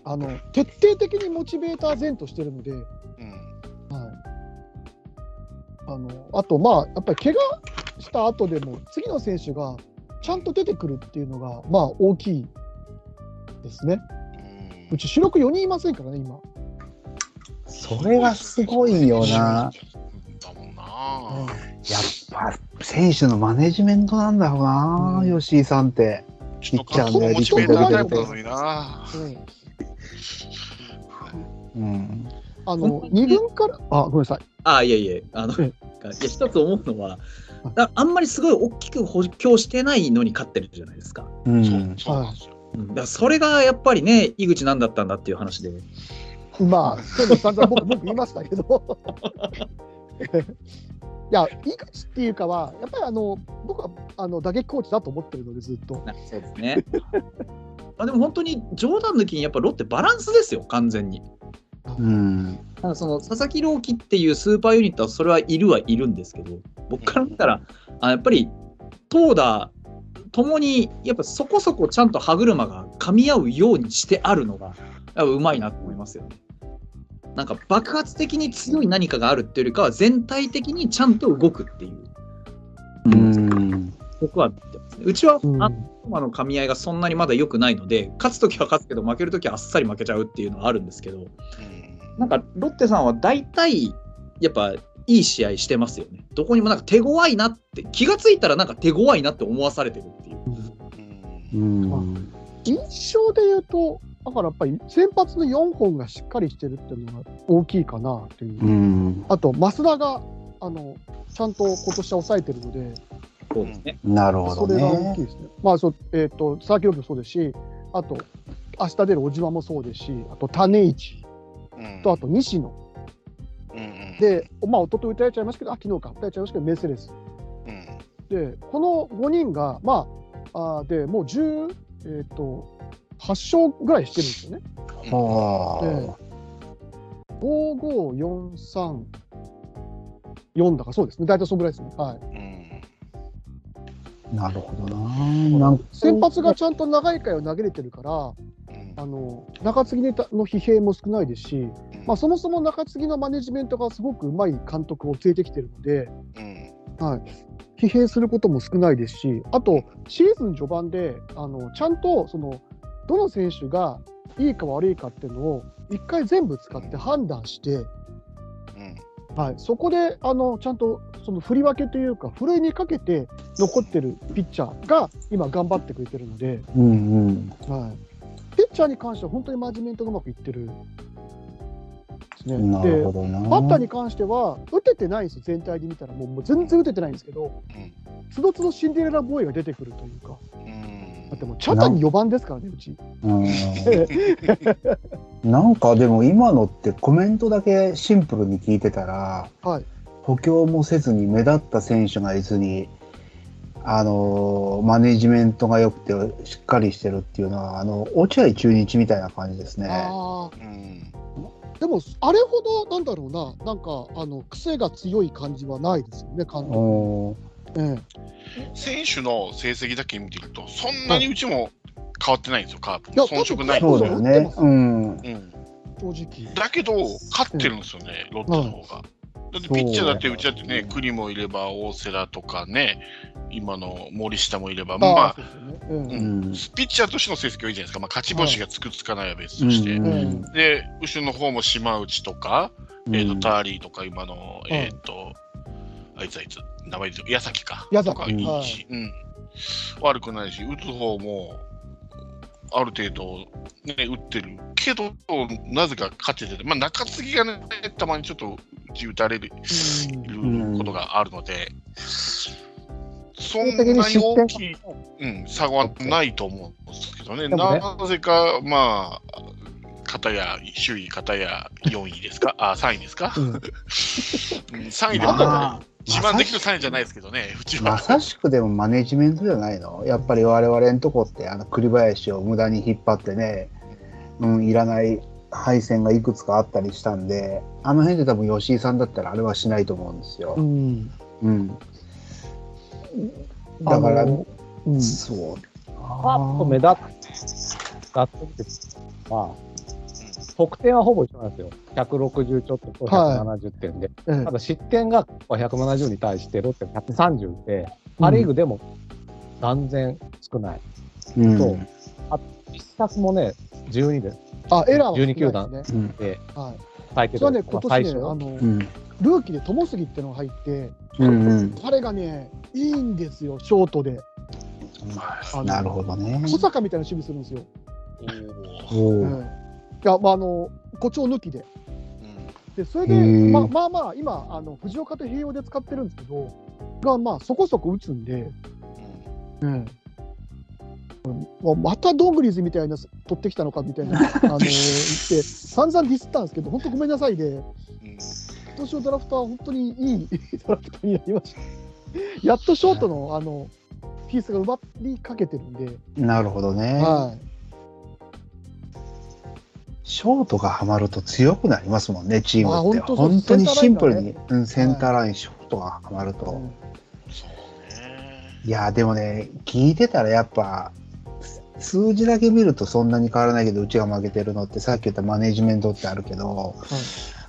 あの徹底的にモチベーター前としてるので、はい、うん。あのあと、まあ、やっぱり怪我した後でも、次の選手がちゃんと出てくるっていうのが、まあ、大きいですね。うち、主力4人いませんからね、今。それがすごいよな。だもんな。やっぱ選手のマネジメントなんだろうな、うん吉井さんって。ちょっと監督もモチベータータイプなのにな。うんうん、あの2軍から、あごめんなさい。ああ、いえいえ、あの、いえや一つ思うのは、だあんまりすごい大きく補強してないのに勝ってるじゃないですか。うんそうそうなんですよ。うんだそれがやっぱりね、井口なんだったんだっていう話で。まあ、そういうの散々僕 僕言いましたけど。いや、井口っていうかは、やっぱりあの僕はあの打撃コーチだと思ってるので、ずっと。なそうですね。あでも本当に冗談抜きにやっぱロッテバランスですよ、完全に。うん。ただその佐々木朗希っていうスーパーユニットはそれはいるはいるんですけど、僕から見たら、あやっぱり投打ともにやっぱそこそこちゃんと歯車が噛み合うようにしてあるのが、うまいなと思いますよね。なんか爆発的に強い何かがあるっていうよりかは全体的にちゃんと動くっていう、うん。僕は見てますね。うちは、うんあ馬の噛み合いがそんなにまだ良くないので、勝つときは勝つけど、負けるときはあっさり負けちゃうっていうのはあるんですけど、うんなんかロッテさんは大体、やっぱいい試合してますよね。どこにもなんか手強いなって、気がついたらなんか手強いなって思わされてるっていう。うん。印象で言うと、だからやっぱり先発の4本がしっかりしてるっていうのが大きいかなっていう。うん。あと、増田があのちゃん。と今年は抑えてるので、そうですね。なるほどそれが大きい。ですね。まあそうえっ、と佐々木朗希もそうですし、あと明日出る小島もそうですし、あと種市うん。とあと西野うんうんで、まあ一昨日打たれちゃいましたけど、あ昨日か打たれちゃいましたけどメルセレスうんでこの5人がまああーでもう10えっ、と8勝ぐらいしてるんですよね。は5543 4だからそうですね。大体そのぐらいですね。はい。うんあ。なるほどな。先発がちゃんと長い回を投げれてるから、うん。あの中継ぎの疲弊も少ないですし、うん。まあ、そもそも中継ぎのマネジメントがすごくうまい監督を連れてきてるので、うん。はい、疲弊することも少ないですし、あと、シーズン序盤であのちゃんとそのどの選手がいいか悪いかっていうのを一回全部使って判断して、うんはい、そこであのちゃんとその振り分けというか、ふるいにかけて残ってるピッチャーが今、頑張ってくれてるので、うんうん。はい、ピッチャーに関しては本当にマネジメントがうまくいってる。ですね。なるでほどな。バッターに関しては、打ててないんです。よ、全体で見たら、もうもう全然打ててないんですけど、つどつどシンデレラボーイが出てくるというか、うんだってもう、チャタに4番ですからね、うち。うんなんかでも今のってコメントだけシンプルに聞いてたらはい、補強もせずに目立った選手がいずにあのマネジメントが良くてしっかりしてるっていうのはあの落合中日みたいな感じですね。あうんーでも、あれほどなんだろうな、なんかあの癖が強い感じはないですよね、監督。選手の成績だけ見てると、そんなにうちも変わってないんですよ、カープ。いや遜色ないんそうですよ。だよね。うん。うん、え正直。だけど、勝ってるんですよね、ロッテの方が。だってピッチャーだってうちだってね、栗もいれば、大瀬良とかね、今の森下もいれば、まあ、そうんうんピッチャーとしての成績はいいじゃないですか、まあ、勝ち星がつくつかないは別として。で、後ろの方も島内とか、えー、とうんターリーとか、今の、えっ、と、あいつあいつ、名前で矢崎か。矢崎。とかいい。し、うん。悪くないし、打つ方も、ある程度、ね、打ってる。けど、なぜか勝ててて、まあ、中継ぎがね、たまにちょっと打ち打たれるうん。ことがあるので、そんなに大きい、うん、差はないと思うんですけどね、ね。なぜか、まあ、片や首位、片や4位ですか、あ3位ですか、うん。うん、3位でもまあ一番できる3位じゃないですけどね、うちは。まさしくでもマネジメントじゃないの？やっぱり我々のとこってあの栗林を無駄に引っ張ってね、うん、いらない配線がいくつかあったりしたんであの辺で多分吉井さんだったらあれはしないと思うんですよ。うん。うん、だから、うん。そう。パッと目立ってまあ、得点はほぼ一緒なんですよ。160ちょっとと170点で。ええただ失点が170に対してロッテ130で、パ・リーグでも断然少ない。うんそう一作もね、12であエラーは少ない12球団ですね。うんではい。対決それはね、今年ね、あの、うんルーキーで友杉ってのが入って、うんうん彼がね、いいんですよ、ショートで。なるほどね。小坂みたいな守備するんですよ。おーおーうんいや、まあ、あの、誇張抜きで。うん。で、それで、まあまあまあ、今、あの藤岡と併用で使ってるんですけど、が、まあ、そこそこ打つんで、うん、もうまたドングリーズみたいな取ってきたのかみたいな、あのー言って、散々ディスったんですけど、本当ごめんなさいで、うん。今年のドラフトは本当にいいドラフトになりました。やっとショートのあのピースが埋まりかけてるんで、なるほどね。はい、ショートがはまると強くなりますもんね、チームって。あ本当本当にシンプルに、セうんセンターライン、ショートがはまると。そうね。いや、でもね、聞いてたらやっぱ、数字だけ見るとそんなに変わらないけど、うちが負けてるのって、さっき言ったマネジメントってあるけど、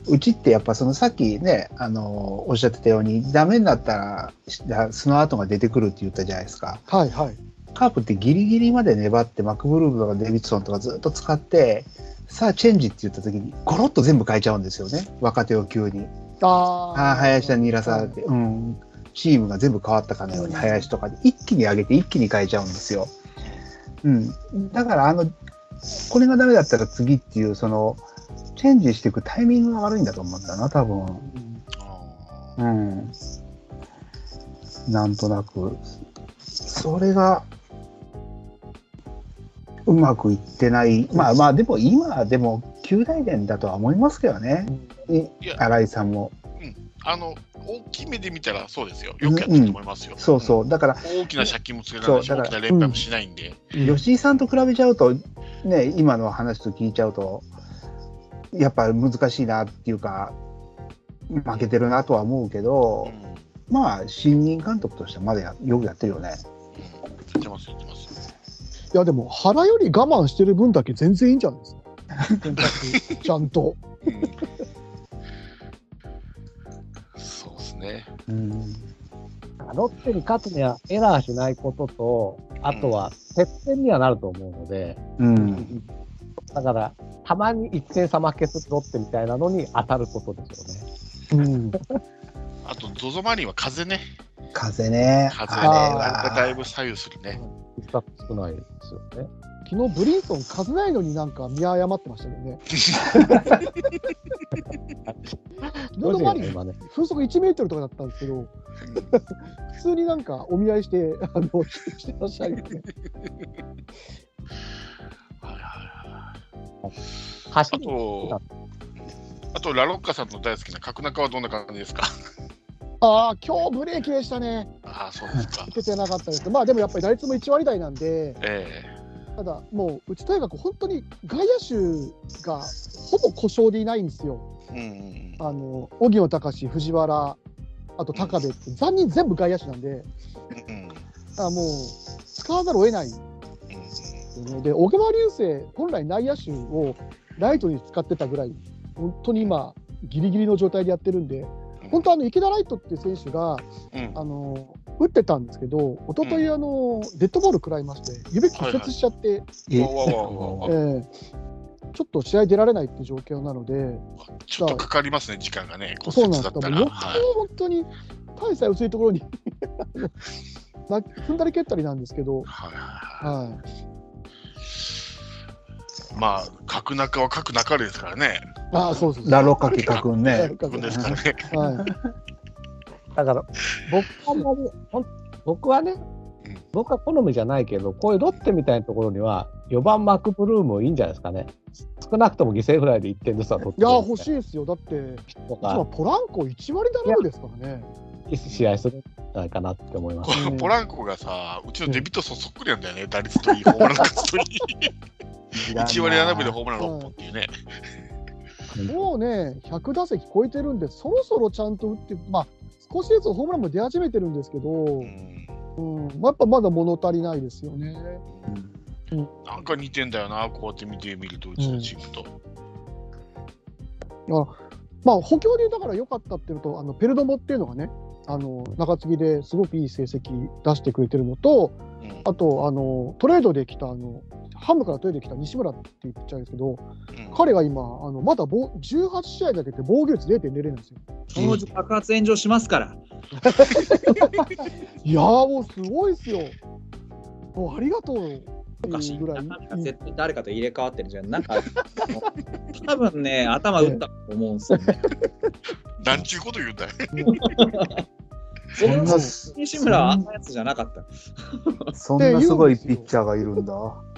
うちってやっぱそのさっきね、あの、おっしゃってたように、ダメになったら、その後が出てくるって言ったじゃないですか。はい、はい。カープってギリギリまで粘って、マクブルームとかデビッドソンとかずっと使って、さあチェンジって言った時に、ゴロッと全部変えちゃうんですよね、若手を急に。あああ、林田、ニラサって、うん、チームが全部変わったかのように、林とかで一気に上げて、一気に変えちゃうんですよ。うん、だから、あの、これがダメだったら次っていう、その、チェンジしていくタイミングが悪いんだと思うんだな、多分。あうん。なんとなく、それが、うまくいってない。まあまあ、でも今、でも、9代伝だとは思いますけどね。新井さんも。あの、大きい目で見たらそうですよ。よくやってると思いますよ。そうそう。だから、うん大きな借金もつけられないし、そうだから大きな連敗もしないんで。吉井さんと比べちゃうと、ね、今の話と聞いちゃうと、やっぱ難しいなっていうか、負けてるなとは思うけうど、んまあ、新任監督としてはまだやよくやってるよね。やってます、やってます。いや、でも、腹より我慢してる分だけ全然いいんじゃないですか。ちゃんと。うんそうですね。うん。ロッテに勝つにはエラーしないことと、あとは接戦にはなると思うので、うん。だから、たまに1点差負けするロッテみたいなのに当たることですよね。うん、あと、ゾゾマリンは風ね。風ね。風あれがは。だいぶ左右するね。一冊少ないですよね。昨日ブリンソン数ないのになんか見誤ってましたけどね。風速1メートルとかだったんですけど、普通になんかお見合いして、あの、してらっしゃるよね。あと、あと、ラロッカさんの大好きな角中はどんな感じですか？ああ、今日ブレーキでしたね。ああ、そうですかい。けてなかったです。まあでもやっぱり打率も1割台なんで、えただもう、うちとにかく本当に外野手がほぼ故障でいないんですよ。えうんうんあの、荻野隆、藤原、あと高部って、残人全部外野手なんで、うんうんだからもう、使わざるを得ないんで。で、小川流星、本来内野手をライトに使ってたぐらい、本当に今、ギリギリの状態でやってるんで、本当あの池田ライトっていう選手が、うん。あの打ってたんですけど、一昨日あのデッドボール食らいまして、指骨折しちゃって、ちょっと試合出られないっていう状況なので、ちょっとかかりますね、時間がね、そうなんです。骨折だったら。だからよはい。本当に大差薄いところに な踏んだり蹴ったりなんですけど、はい、まあ、角中は角中ですからね。ああ、そうです。ラロカキカ君ね。角ですからね。はい、だから、僕はあんまりほん僕はねうん、僕は好みじゃないけど、こういうロッテみたいなところには、4番マクブルームいいんじゃないですかね。少なくとも犠牲フライで1点ずつは取っていや、欲しいですよ。だって、と今、か、ポランコ1割7分ですからね。いい試合するんじゃないかなって思います。うんポランコがさ、うちのデビットソンそっくりなんだよね、打率といい、ホームランといい。1割7分でホームラン6本っていうね。もうね、100打席超えてるんで、そろそろちゃんと打って、まあ、少しずつホームランも出始めてるんですけど、うんうん、まあやっぱまだ物足りないですよね。なんか似てんだよな、こうやって見てみると、うちのチームと。まあ、補強でだから良かったっていうのと、あのペルドモっていうのがね、あの中継ぎですごくいい成績出してくれてるのと、うんあとあのトレードで来たあの、ハムからトレードで来た西村っていうピッチャーですけど、うん彼が今、あのまだ防18試合だけで防御率0.00なんですよ。そのうち爆発炎上しますから。いやー、もうすごいっすよ。もうありがとうおかしい。ぐらい。絶対誰かと入れ替わってるじゃん。なんか、多分ね、頭打ったと思うんですよね。なんちゅうこと言うんだよ。そんなそんな西村はあんなやつじゃなかった。そんなすごいピッチャーがいるんだ。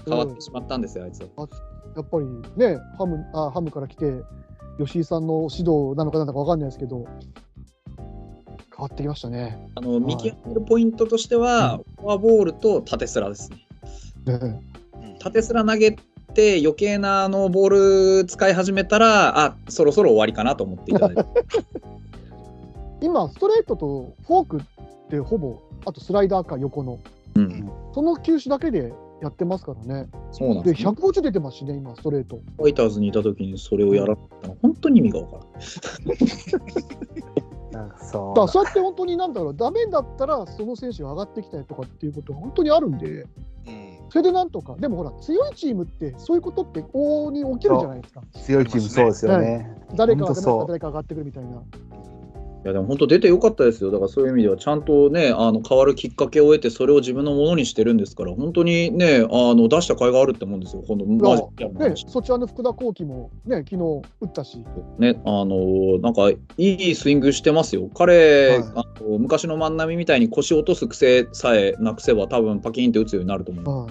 変わってしまったんですよ、あいつは。やっぱりね、ハムあハムから来て、吉井さんの指導なのかなんだか分かんないですけど、変わってきましたね。あの見極めるポイントとしては、フォアボールと縦スラですね。ね縦スラ投げて余計なあのボール使い始めたら、あそろそろ終わりかなと思っていただいて。今、ストレートとフォークってほぼ、あとスライダーか横の、うん、その球種だけでやってますからね。で、そうなんです、ね。150出てますしね、今、ストレート。ファイターズにいた時にそれをやらったの、本当に意味が分からない。そだからそうやって本当になんだろう、ダメだったら、その選手が上がってきたりとかっていうことが本当にあるんで、うんそれでなんとか、でもほら、強いチームって、そういうことって往々に起きるじゃないですか。う強いチームそうですよね。誰かが誰か上がってくるみたいな。いやでも本当出てよかったですよ。だからそういう意味ではちゃんとね、あの変わるきっかけを得て、それを自分のものにしてるんですから、本当にね、あの出した甲斐があるって思うんですよ。今度、マジでね、そちらの福田幸輝もね、昨日打ったし、ね、あのなんかいいスイングしてますよ。彼、はいあの昔の万波みたいに腰落とす癖さえなくせば、多分パキンって打つようになると思う。は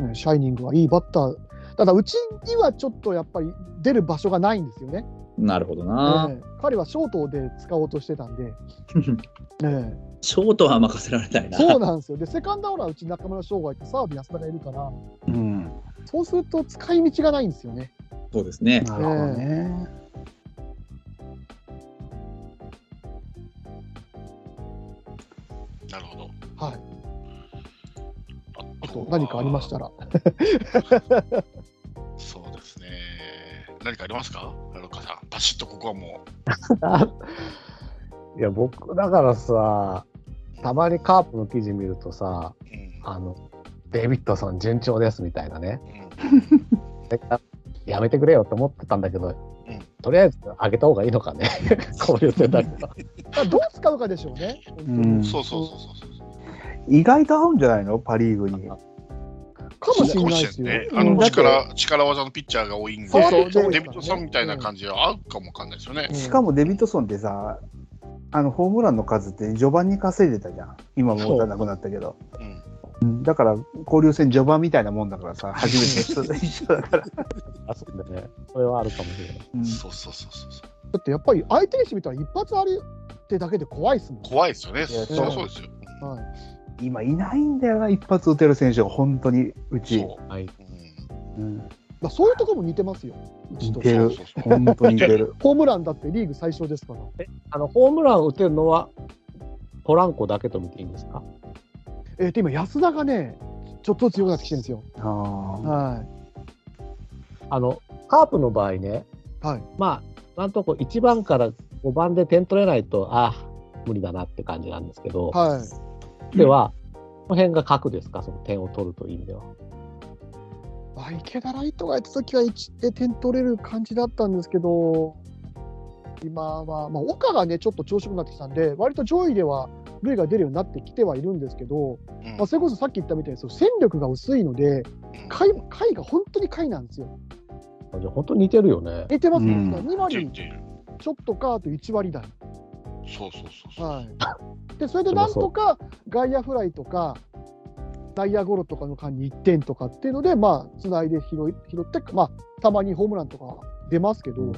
いね、シャイニングはいいバッター。ただ、うちにはちょっとやっぱり出る場所がないんですよね。なるほどな。ね彼はショートで使おうとしてたんで、ね、ショートは任せられないな。そうなんですよ。で、セカンドアウラーうち中村翔吾がいて、サード安田がいるから、うん。そうすると使い道がないんですよね。そうですね。なるほどね。なるほど。はい。ああと何かありましたら。そうですね。何かありますか？ラロッカさん。パシッとここはも いや、僕、だからさ、たまにカープの記事見るとさ、う。うんあの、デビッドソン順調ですみたいなね。うん やめてくれよって思ってたんだけど、とりあえず上げた方がいいのかね。交流戦だけど。ま あどう使うかでしょうね。うんそうそうそうそうそう。意外と合うんじゃないの？パ・リーグに。かもしれないですよ。ね。うんあの力力技のピッチャーが多いんで、そうそうデビッドソンみたいな感じで合うかもわかんないですよね。うんしかもデビッドソンってさ、あのホームランの数って序盤に稼いでたじゃん。今もう打たなくなったけど。だから交流戦序盤みたいなもんだからさ、初めての人と一緒だから。あそうだね。それはあるかもしれない。うんそうそうそうそうそう。だってやっぱり相手にしてみたら一発あるってだけで怖いですもん。怖いですよね。そやりゃそうですよ。はい今いないんだよな、一発打てる選手が本当にうち。そう。はい。うんうん、まあ、そういうところも似てますよ。うちと似てる。本当に似てる。ホームランだってリーグ最小ですから。あの、ホームラン打てるのは、ポランコだけと見ていいんですか？えー、と今、安田がね、ちょっとずつ強くなってきてるんですよ。あーはあの、カープの場合ね、い。はい。まあ、なんとこ1番から5番で点取れないと、ああ、無理だなって感じなんですけど、はい。では、この辺が核ですか、その点を取るという意味では。まあ、池田ライトがやった時は1で点取れる感じだったんですけど、今は、まあ、岡がね、ちょっと調子良くなってきたんで、割と上位では塁が出るようになってきてはいるんですけど、うんまあ、それこそさっき言ったみたいに、戦力が薄いので、回回が本当に回なんですよ。じゃあ本当に似てるよね。似てますね。うん2って割ちょっとか、あと1割台。そうそうそうそう。はい、でそれでなんとか外野フライとか内野ゴロとかの間に1点とかっていうので、まあ、つないで拾い拾って、まあ、たまにホームランとか出ますけど、うん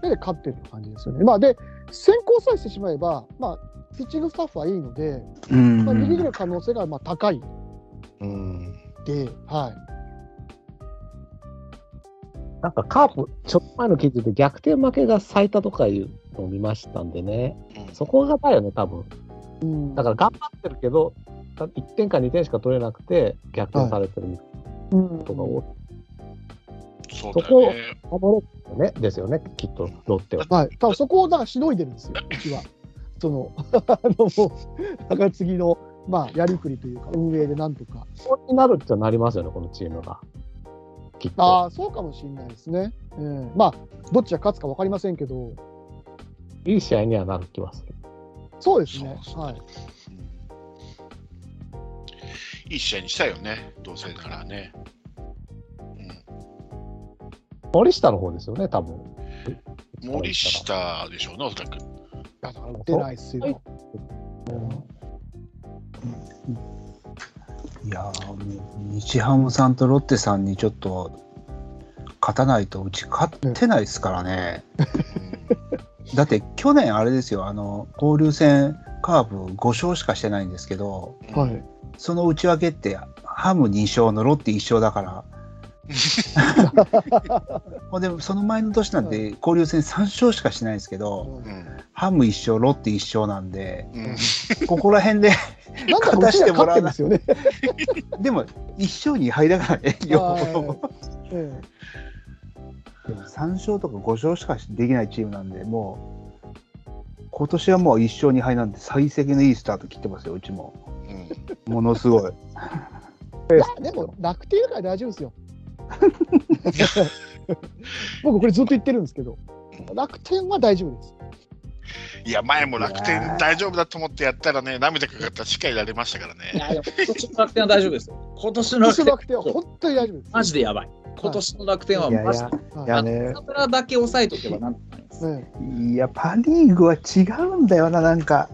それで勝ってる感じですよね。まあ、で先行さえしてしまえば、まあ、ピッチングスタッフはいいので、うんまあ、逃げ切る可能性がまあ高いうん。で、はい、なんかカープ、ちょっと前の記事で逆転負けが最多とかいうのを見ましたんでね、うんそこがだよね、多分うん、だから頑張ってるけど、1点か2点しか取れなくて、逆転されてるうんことが多い。そうだよね。守れるね、ですよね、きっとロッテは。はい、多分そこをだからしのいでるんですよ、うちは。その あのもう中継ぎの、まあ、やりくりというか、運営でなんとか。そうになるってなりますよね、このチームが。きっと。ああ、そうかもしれないですね。ええまあ、どっちが勝つか分かりませんけど、いい試合にはなる気はする。そうですね。そうですねはい。いい試合にしたいよね、どうせならね。うん森下の方ですよね、多分。森下でしょうね、おそらく。だから出ないっすよ。いやーもう日ハムさんとロッテさんにちょっと勝たないとうち勝ってないですからね。だって去年あれですよあの交流戦カープ5勝しかしてないんですけどはい。その内訳ってハム2勝のロッテ1勝だから。でその前の年なんて交流戦3勝しかしないんですけど、うん。ハム1勝ロッテ1勝なんでうん。ここら辺でなんかうちら勝ってるんですよね。でも1勝2敗だからね両方ともえでも3勝とか5勝しかできないチームなんでもう今年はもう1勝2敗なんで幸先のいいスタート切ってますようちもうんものすごいえいやでも楽天以外大丈夫ですよ。僕これずっと言ってるんですけど、楽天は大丈夫です。いや、前も楽天大丈夫だと思ってやったらね、涙かかったらしっかりられましたからいね。やいや今年の楽天は大丈夫ですよ。今年の楽天は本当に大丈夫です。マジでやばい。今年の楽天はいやいマジでいいやね中村だけ抑えとけばなんいやパ・リーグは違うんだよななんか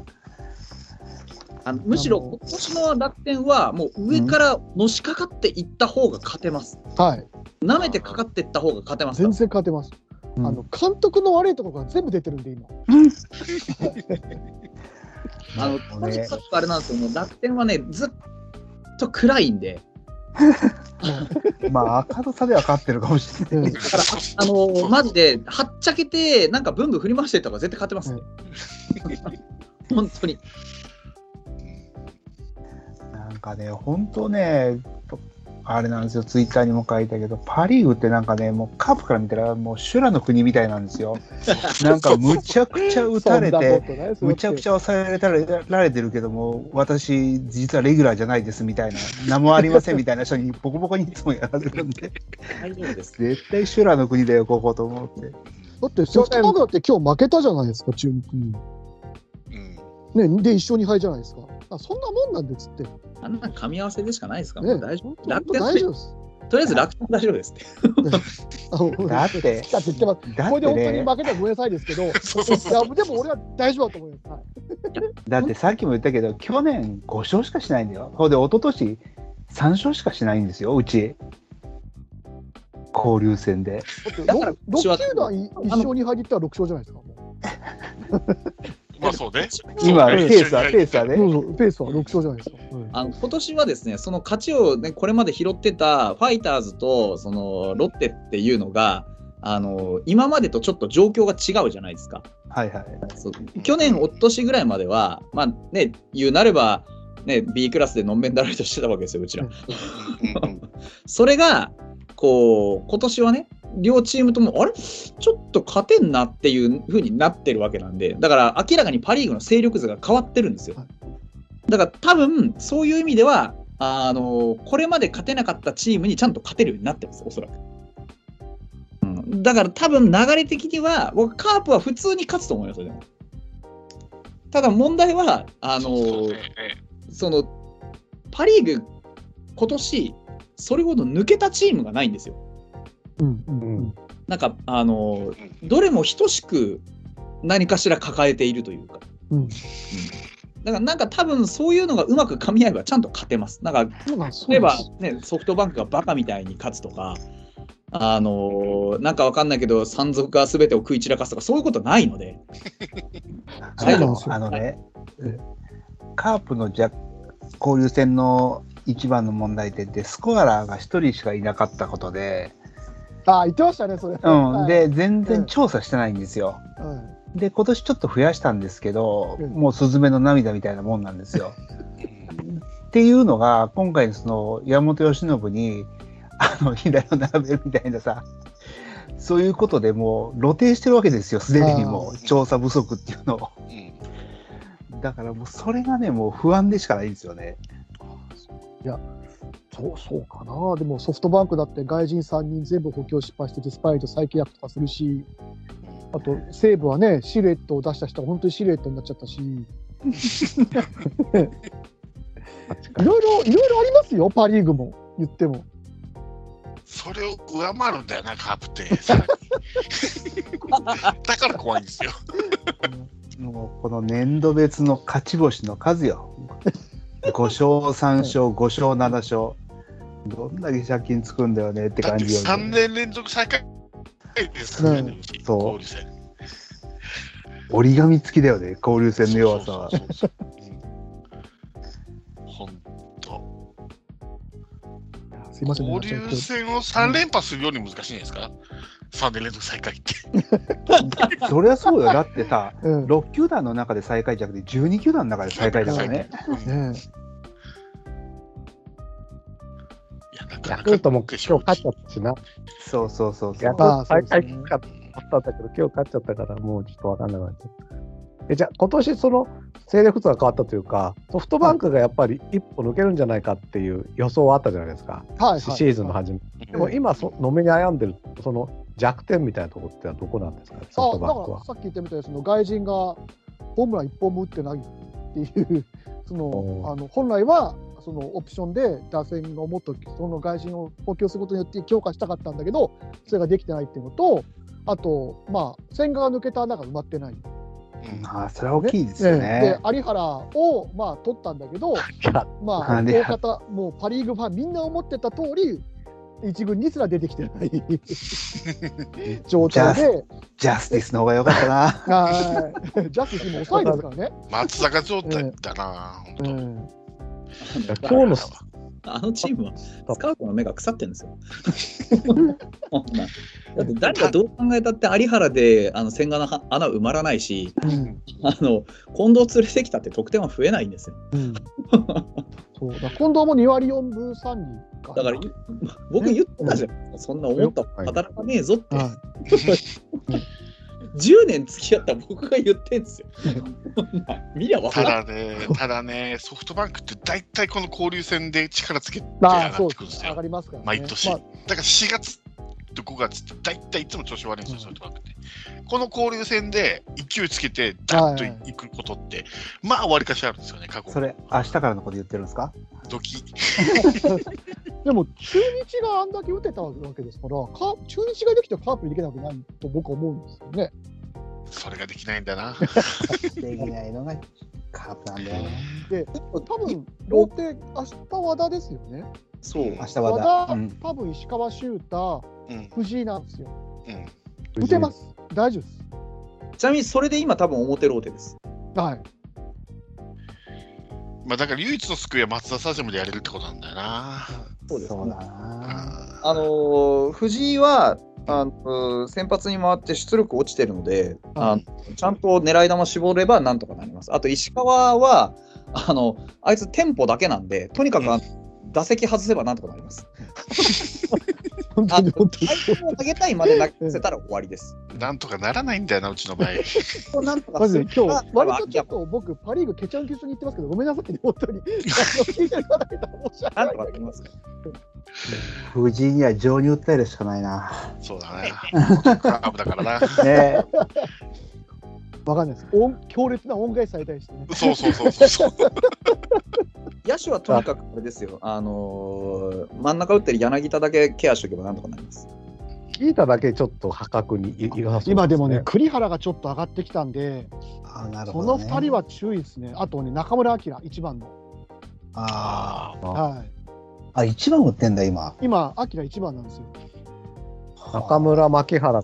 あのむしろ今年の楽天はもう上からのしかかっていった方が勝てます。はい、舐めてかかっていった方が勝てます。全然勝てます。あの監督の悪いところが全部出てるんで、今。あのね。とにかくあれなんですよ、もう楽天はね、ずっと暗いんで、まあ赤の差では勝ってるかもしれない。うん。だから、あのマジで、はっちゃけて、なんかブンブン振り回してた方が絶対勝てますね。本当に。なんかね本当ねあれなんですよツイッターにも書いたけどパ・リーグってなんかねもうカープから見たらもう修羅の国みたいなんですよ なんかむちゃくちゃ打たれてむちゃくちゃ抑えられたらられてるけども、私、実はレギュラーじゃないですみたいな、何もありませんみたいな人に、ボコボコにいつもやられるんで。絶対修羅の国だよ、ここと思って。だってソフトバンクだって今日負けたじゃないですか、中日に。うんね、で、一勝二敗じゃないですか。あそんなもんなんでっつって。ね、あんな噛み合わせでしかないですか？ら、本もう大丈夫？当楽天大丈夫です。とりあえず楽天大丈夫です って。だってだって言ってます。だっこれで本当に負けたらごめんなさいですけど、い そうそうそうやでも俺は大丈夫だと思います。はいだってさっきも言ったけど、去年5勝しかしないんだよ。ほんで、一昨年3勝しかしないんですよ、うち。交流戦で。だから6球団一勝二敗でいったら6勝じゃないですか。もまあそうね。今、ペースは、ペースはうね。そうそうペースは6勝じゃないですか。あの今年はですね、その勝ちを、ね、これまで拾ってたファイターズとそのロッテっていうのが、あの今までとちょっと状況が違うじゃないですか。はいはい。そう去年、おととしぐらいまでは、まあね、言うなれば、ね、B クラスでのんべんだらりとしてたわけですよ、うちら。うんうん それが、こう、今年はね、両チームとも、あれ？ちょっと勝てんなっていう風になってるわけなんで、だから明らかにパ・リーグの勢力図が変わってるんですよはい。だから多分、そういう意味では、あのこれまで勝てなかったチームにちゃんと勝てるようになってます、おそらく。うん、だから多分流れ的には、僕、カープは普通に勝つと思いますよ、でも。ただ問題は、あのそうねそのパ・リーグ、今年それほど抜けたチームがないんですよ。うん。うんうんなんか、あのどれも等しく何かしら抱えているというか。うん。だからなんか多分そういうのがうまく噛み合えばちゃんと勝てます。なんか例えばね、ソフトバンクがバカみたいに勝つとか、あのなんかわかんないけど、山賊が全てを食い散らかすとか、そういうことないので、あのそうなんですよあのね、カープのじゃ交流戦の一番の問題点って、スコアラーが1人しかいなかったことで、あ言ってましたね、それ。うん、はい、で、全然調査してないんですよ。はいで、今年ちょっと増やしたんですけど、うんもうスズメの涙みたいなもんなんですよ。っていうのが、今回のその山本由伸に、あの、左を並べるみたいなさ、そういうことでもう露呈してるわけですよ、すでにもう調査不足っていうのを。うんだからもうそれがね、もう不安でしかないんですよね。そうそうかな、でもソフトバンクだって外人3人全部補強失敗してて、スパイと再契約とかするし、あと西武はね、シルエットを出した人が本当にシルエットになっちゃったし、いろいろ、いろいろありますよ、パ・リーグも、言っても。それを上回るんだよな、カープって。だから怖いんですよ。も もうこの年度別の勝ち星の数よ。5勝3勝、5勝7勝。どんだけ借金つくんだよねってだって感じよ、3年連続最下位ですね、うちそう。折り紙付きだよね、交流戦の弱さは。そうそうそうそううんほんと。すいませんね。交流戦を3連覇するより難しいんですか、3年連続最下位って。そりゃそうよ。だってさ、うん。6球団の中で最下位じゃなくて、12球団の中で最下位だからね。ヤクルトも今決日勝っ勝ちゃったしな。そうそうそうそヤう。クルト大ああそうですね会きかったんだけど、今日勝っちゃったから、もうちょっとわかんなくなっちゃった。えじゃあ、今年その戦略が変わったというか、ソフトバンクがやっぱり一歩抜けるんじゃないかっていう予想はあったじゃないですか、はいはい。シーズンの初め。でも今そ、のめに悩んでるその弱点みたいなところってどこなんですかね、ソフトバンクはあだから。さっき言ったみたいにその外人がホームラン1本も打ってないっていうそのあの本来はそのオプションで打線をもっとその外人を補強することによって強化したかったんだけどそれができてないっていうのとあとまあ線が抜けた穴が埋まってない。うんああ、それは大きいですよでね。有原をまあ取ったんだけど、まあ大方もうパ・リーグファンみんな思ってた通り一軍にすら出てきてない 状態で、ジャスティスの方が良かったな。はいジャスティスも遅いですからね。松坂状態だな、本当。うん今日のあのチームはスカウトの目が腐ってるんですよ。だって誰がどう考えたって有原であの千賀の穴埋まらないし、うんあの近藤連れてきたって得点は増えないんですよ。うんそうだ近藤も2割4分3厘かだから 僕言ってたじゃん、そんな思った働かねえぞって、は10 年付き合った僕が言ってんですよ。見りゃ分かた。だね、ただね、ソフトバンクって大体この交流戦で力つけて上まがってくるんですよ。上がりますから、ね、毎年。まあだから4月と5月って大体いつも調子悪いんですよ、ソフトバンクって。この交流戦で勢いつけて、ダッといくことって、まあ、わりかしあるんですよね、過去それ、明日からのこと言ってるんですか？ドキ。でも中日があんだけ打てたわけですからか中日ができてカープにできなくないと僕は思うんですよね。それができないんだな。できないのがカープなんだよね。で多分ローテ明日和田ですよね。そう。明日は和だ。田、うん多分石川修太うん。藤井なんですよ。うん。打てます大丈夫です。ちなみにそれで今多分表ローテです。はい。まあ、だから唯一の救いは松田スタジアムでやれるってことなんだよな。そうですそうだな。あのー藤井はあの先発に回って出力落ちてるので、あのちゃんと狙い球絞ればなんとかなります。あと石川はあのあいつテンポだけなんで、とにかくあの打席外せばなんとかなります。本当に本当に。相手を上げたいまで投げせたら終わりです。なんとかならないんだよな、うちの場合。なんとかマジで今日あ割とちょっと僕パリーグケチャンケチャンに言ってますけどごめんなさいね本当に。ななんいとかなります。藤井には情に訴えるしかないな。そうだね。カーブだからな。ねわかんないです。音強烈な恩返しされたりしてね。そうそうそうそうそう。野手はとにかくあれですよ、あのー真ん中打ってる柳田だけケアしておけばなんとかなります。聞いただけちょっと破格にいいが今でもね、栗原がちょっと上がってきたんで、あなるそほど、ね。の2人は注意ですね。あとね、中村晃、一番の。ああはい。あ。あ、一番打ってんだ、今。今、晃一番なんですよ。中村、牧原、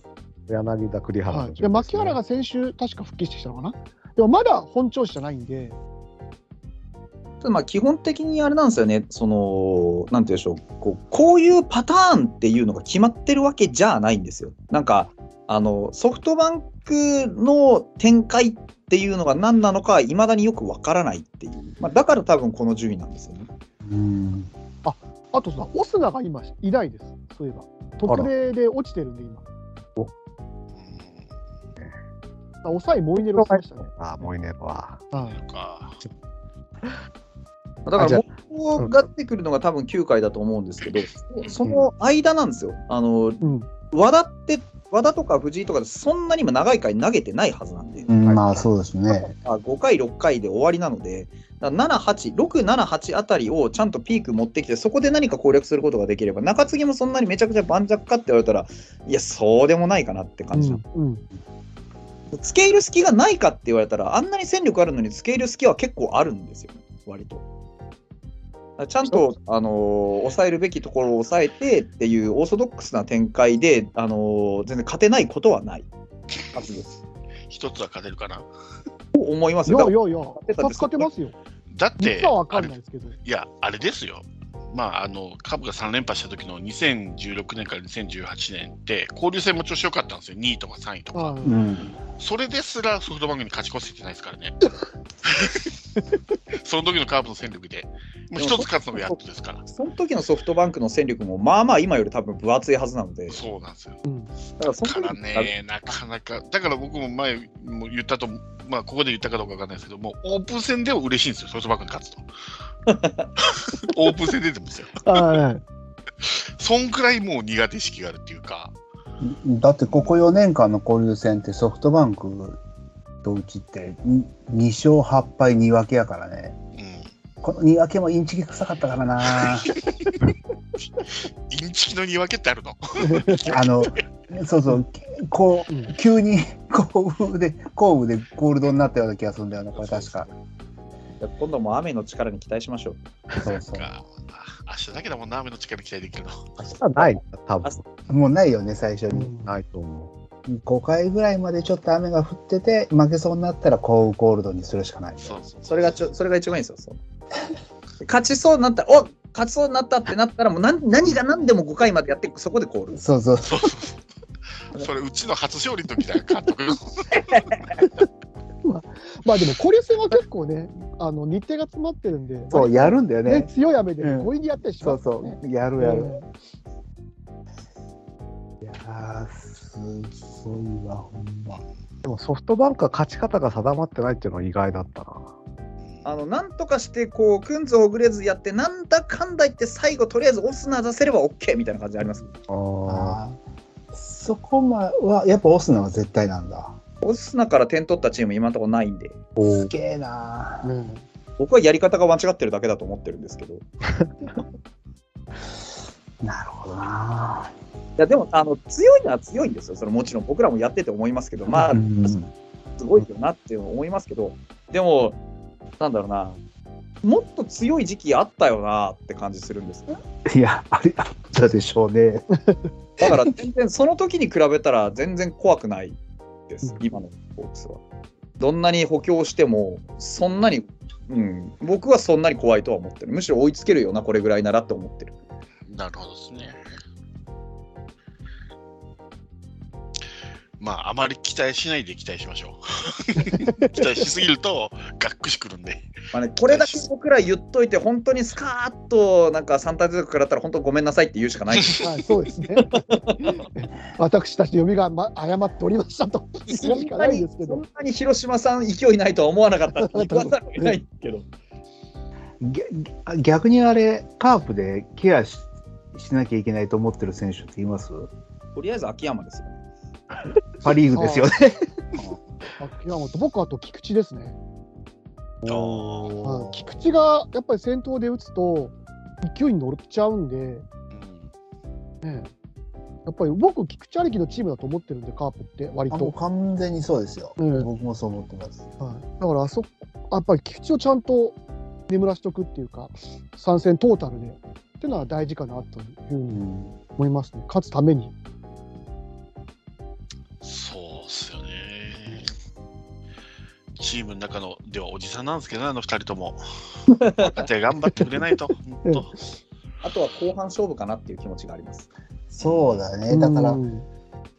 柳田、栗原のはい。で、牧原が先週、確か復帰してきたのかな？でもまだ本調子じゃないんで、まあ基本的にあれなんですよね、その、なんていうんでしょうこう、こういうパターンっていうのが決まってるわけじゃないんですよ。なんか、あのソフトバンクの展開っていうのが何なのか、いまだによくわからないっていう、まあ、だから多分この順位なんですよね。うん。あとさ、オスナが今、いないです。そういえば。特例で落ちてるんで、今。あ抑え、モイネロしたね。あモイネロは。はい。かだから僕が出てくるのが多分9回だと思うんですけど、その間なんですよ。あのうん。和田って、和田とか藤井とかでそんなに今長い回投げてないはずなんで、うん、まあそうですね。あ5回、6回で終わりなので、だから7、8、6、7、8あたりをちゃんとピーク持ってきて、そこで何か攻略することができれば、中継ぎもそんなにめちゃくちゃ盤石かって言われたら、いや、そうでもないかなって感じ。付け入る隙がないかって言われたら、あんなに戦力あるのに付け入る隙は結構あるんですよ、割と。ちゃんと、あのー抑えるべきところを抑えてっていうオーソドックスな展開で、あのー全然勝てないことはないはずです。一つは勝てるかな。と思いますいよ。だからやいやいや、2つ勝てますよ。だって、実はわかあれんないですけど。いや、あれですよ。まあ、あの、カブが3連覇した時の2016年から2018年って、交流戦も調子良かったんですよ。2位とか3位とか。はうん。それですらソフトバンクに勝ち越せてないですからね。その時のカープの戦力で。もう一つ勝つのがやっとですから。その時のソフトバンクの戦力も、まあまあ今より多分分厚いはずなので、だそうなんですよ。からそのから時ね、なかなか、だから僕も前も言ったと、まあ、ここで言ったかどうかわかんないですけども、オープン戦でも嬉しいんですよ、ソフトバンクに勝つと。オープン戦出てますよ。はい。そんくらいもう苦手意識があるっていうか、だってここ4年間の交流戦ってソフトバンクとうちって2勝8敗2分けやからね。うん。この2分けもインチキ臭かったからな。インチキの言い訳ってあるの？あの、そうそう、こう急に 後部で、後部でゴールドになったような気がするんだよな、これ確か。今度も雨の力に期待しましょう。そうそう。か明日だけだもんな、雨の力期待できるの。明日はない、多分もうないよね、最初に。ないと思5回ぐらいまでちょっと雨が降ってて、負けそうになったらコウゴールドにするしかない。そうそうそれがちょそれが一番いいんですよ。そう勝ちそうになったら、お勝ちそうになったってなったら、もう何何が何でも5回までやって、そこでコール。そうそう。そうそうそう。それ、うちの初勝利の時だよ、監督。まあでも、交流戦は結構ね、あの日程が詰まってるんで、そう、やるんだよね、ね。強い雨でうん強引にやったりしそうますよね。そう、やるやる。うんいやー、すごいわ、ほんま。う。でもソフトバンクは勝ち方が定まってないっていうのは意外だったな。あのなんとかして、こう、くんずほぐれずやって、なんだかんだ言って、最後、とりあえずオスナ出せれば OK みたいな感じあります？あーあーそこまは、やっぱオスナは絶対なんだ。オスナから点取ったチーム、今のところないんで、すげえなー。うん僕はやり方が間違ってるだけだと思ってるんですけど。いなるほどなや、でも、あの強いのは強いんですよ。それもちろん、僕らもやってて思いますけど、まあ、うんすごいよなって思いますけど、でも、なんだろうな、もっと強い時期あったよなって感じするんですよ。いや、あれあったでしょうね。だから全然その時に比べたら全然怖くないです、うん今のホークスは。どんなに補強しても、そんなに、うん、僕はそんなに怖いとは思ってる。むしろ追いつけるよな、これぐらいならって思ってる。なるほどですね。まあ、あまり期待しないで期待しましょう。期待しすぎると、がっくしくるんで。まあね、これだけ僕ら言っといて、本当にスカーッとなんか3体族からったら、本当ごめんなさいって言うしかない。はい、そうですね。私たち読みが、ま、誤っておりましたとそしかないんなにですけど。そんなに広島さん勢いないとは思わなかったって言わざるを得ないけど。逆 逆にあれ、カープでケアししなきゃいけないと思ってる選手っています？とりあえず秋山ですよね。パ・リーグですよね。秋山と僕はあと菊池ですね。菊池がやっぱり先頭で打つと勢いに乗っちゃうんで、うんね、やっぱり僕、菊池ありきのチームだと思ってるんで、カープって割と。完全にそうですよ。うん僕もそう思ってます。はい、だからあそこ、やっぱり菊池をちゃんと眠らしとくっていうか、参戦トータルでっていうのは大事かなというふうに思いますね、勝つために。そうっすよね。チームの中のではおじさんなんですけどね、あの二人とも。若手頑張ってくれないと。あとは後半勝負かなっていう気持ちがあります。そうだね。だからう、ん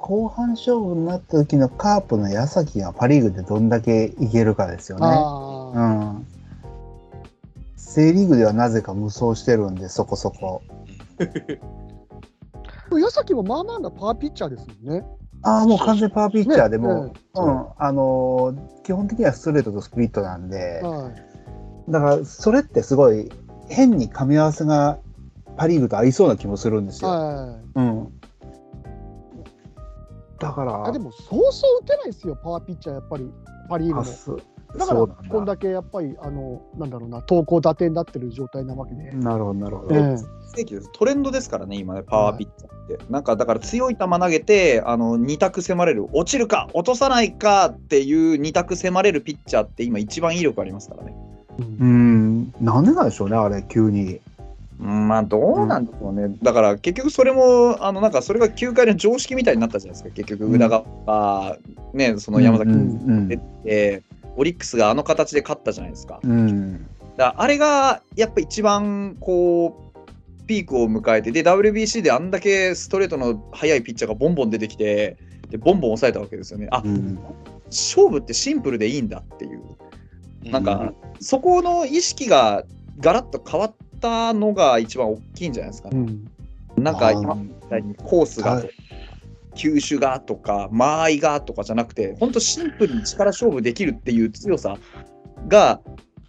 後半勝負になった時のカープの矢崎がパ・リーグでどんだけいけるかですよね。セ・リーグではなぜか無双してるんで、そこそこ。矢崎もまあまあなパワーピッチャーですもんね。ああ、もう完全パワーピッチャーでも、ねうん、あのー基本的にはストレートとスプリットなんで、はいだからそれってすごい変に噛み合わせがパ・リーグと合いそうな気もするんですよ。はいうん。だから、あでも、そうそう打てないですよ、パワーピッチャー、やっぱり、パ・リーグも。だからこんだけやっぱりあのなんだろうな投稿打点になってる状態なわけで、なるほど、なるほど。ええ世紀ですトレンドですからね、今ね、パワーピッチャーって。なんか、だから強い球投げて、あの、2択迫れる、落ちるか、落とさないかっていう2択迫れるピッチャーって今一番威力ありますからね。うん、なんでなんでしょうね、あれ、急に。うんまあ、どうなんでしょうね。だから、結局それも、あの、なんか、それが球界の常識みたいになったじゃないですか。結局、宇田川が、ね、その山崎うにん出て、オリックスがあの形で勝ったじゃないですか。うん。だからあれがやっぱ一番こうピークを迎えてで WBC であんだけストレートの速いピッチャーがボンボン出てきてでボンボン抑えたわけですよね。あ、うん。勝負ってシンプルでいいんだっていう。なんうか、そこの意識がガラッと変わったのが一番大きいんじゃないですかね、うん。なんか今みたいにコースがはい球種がとか間合いがとかじゃなくて本当シンプルに力勝負できるっていう強さが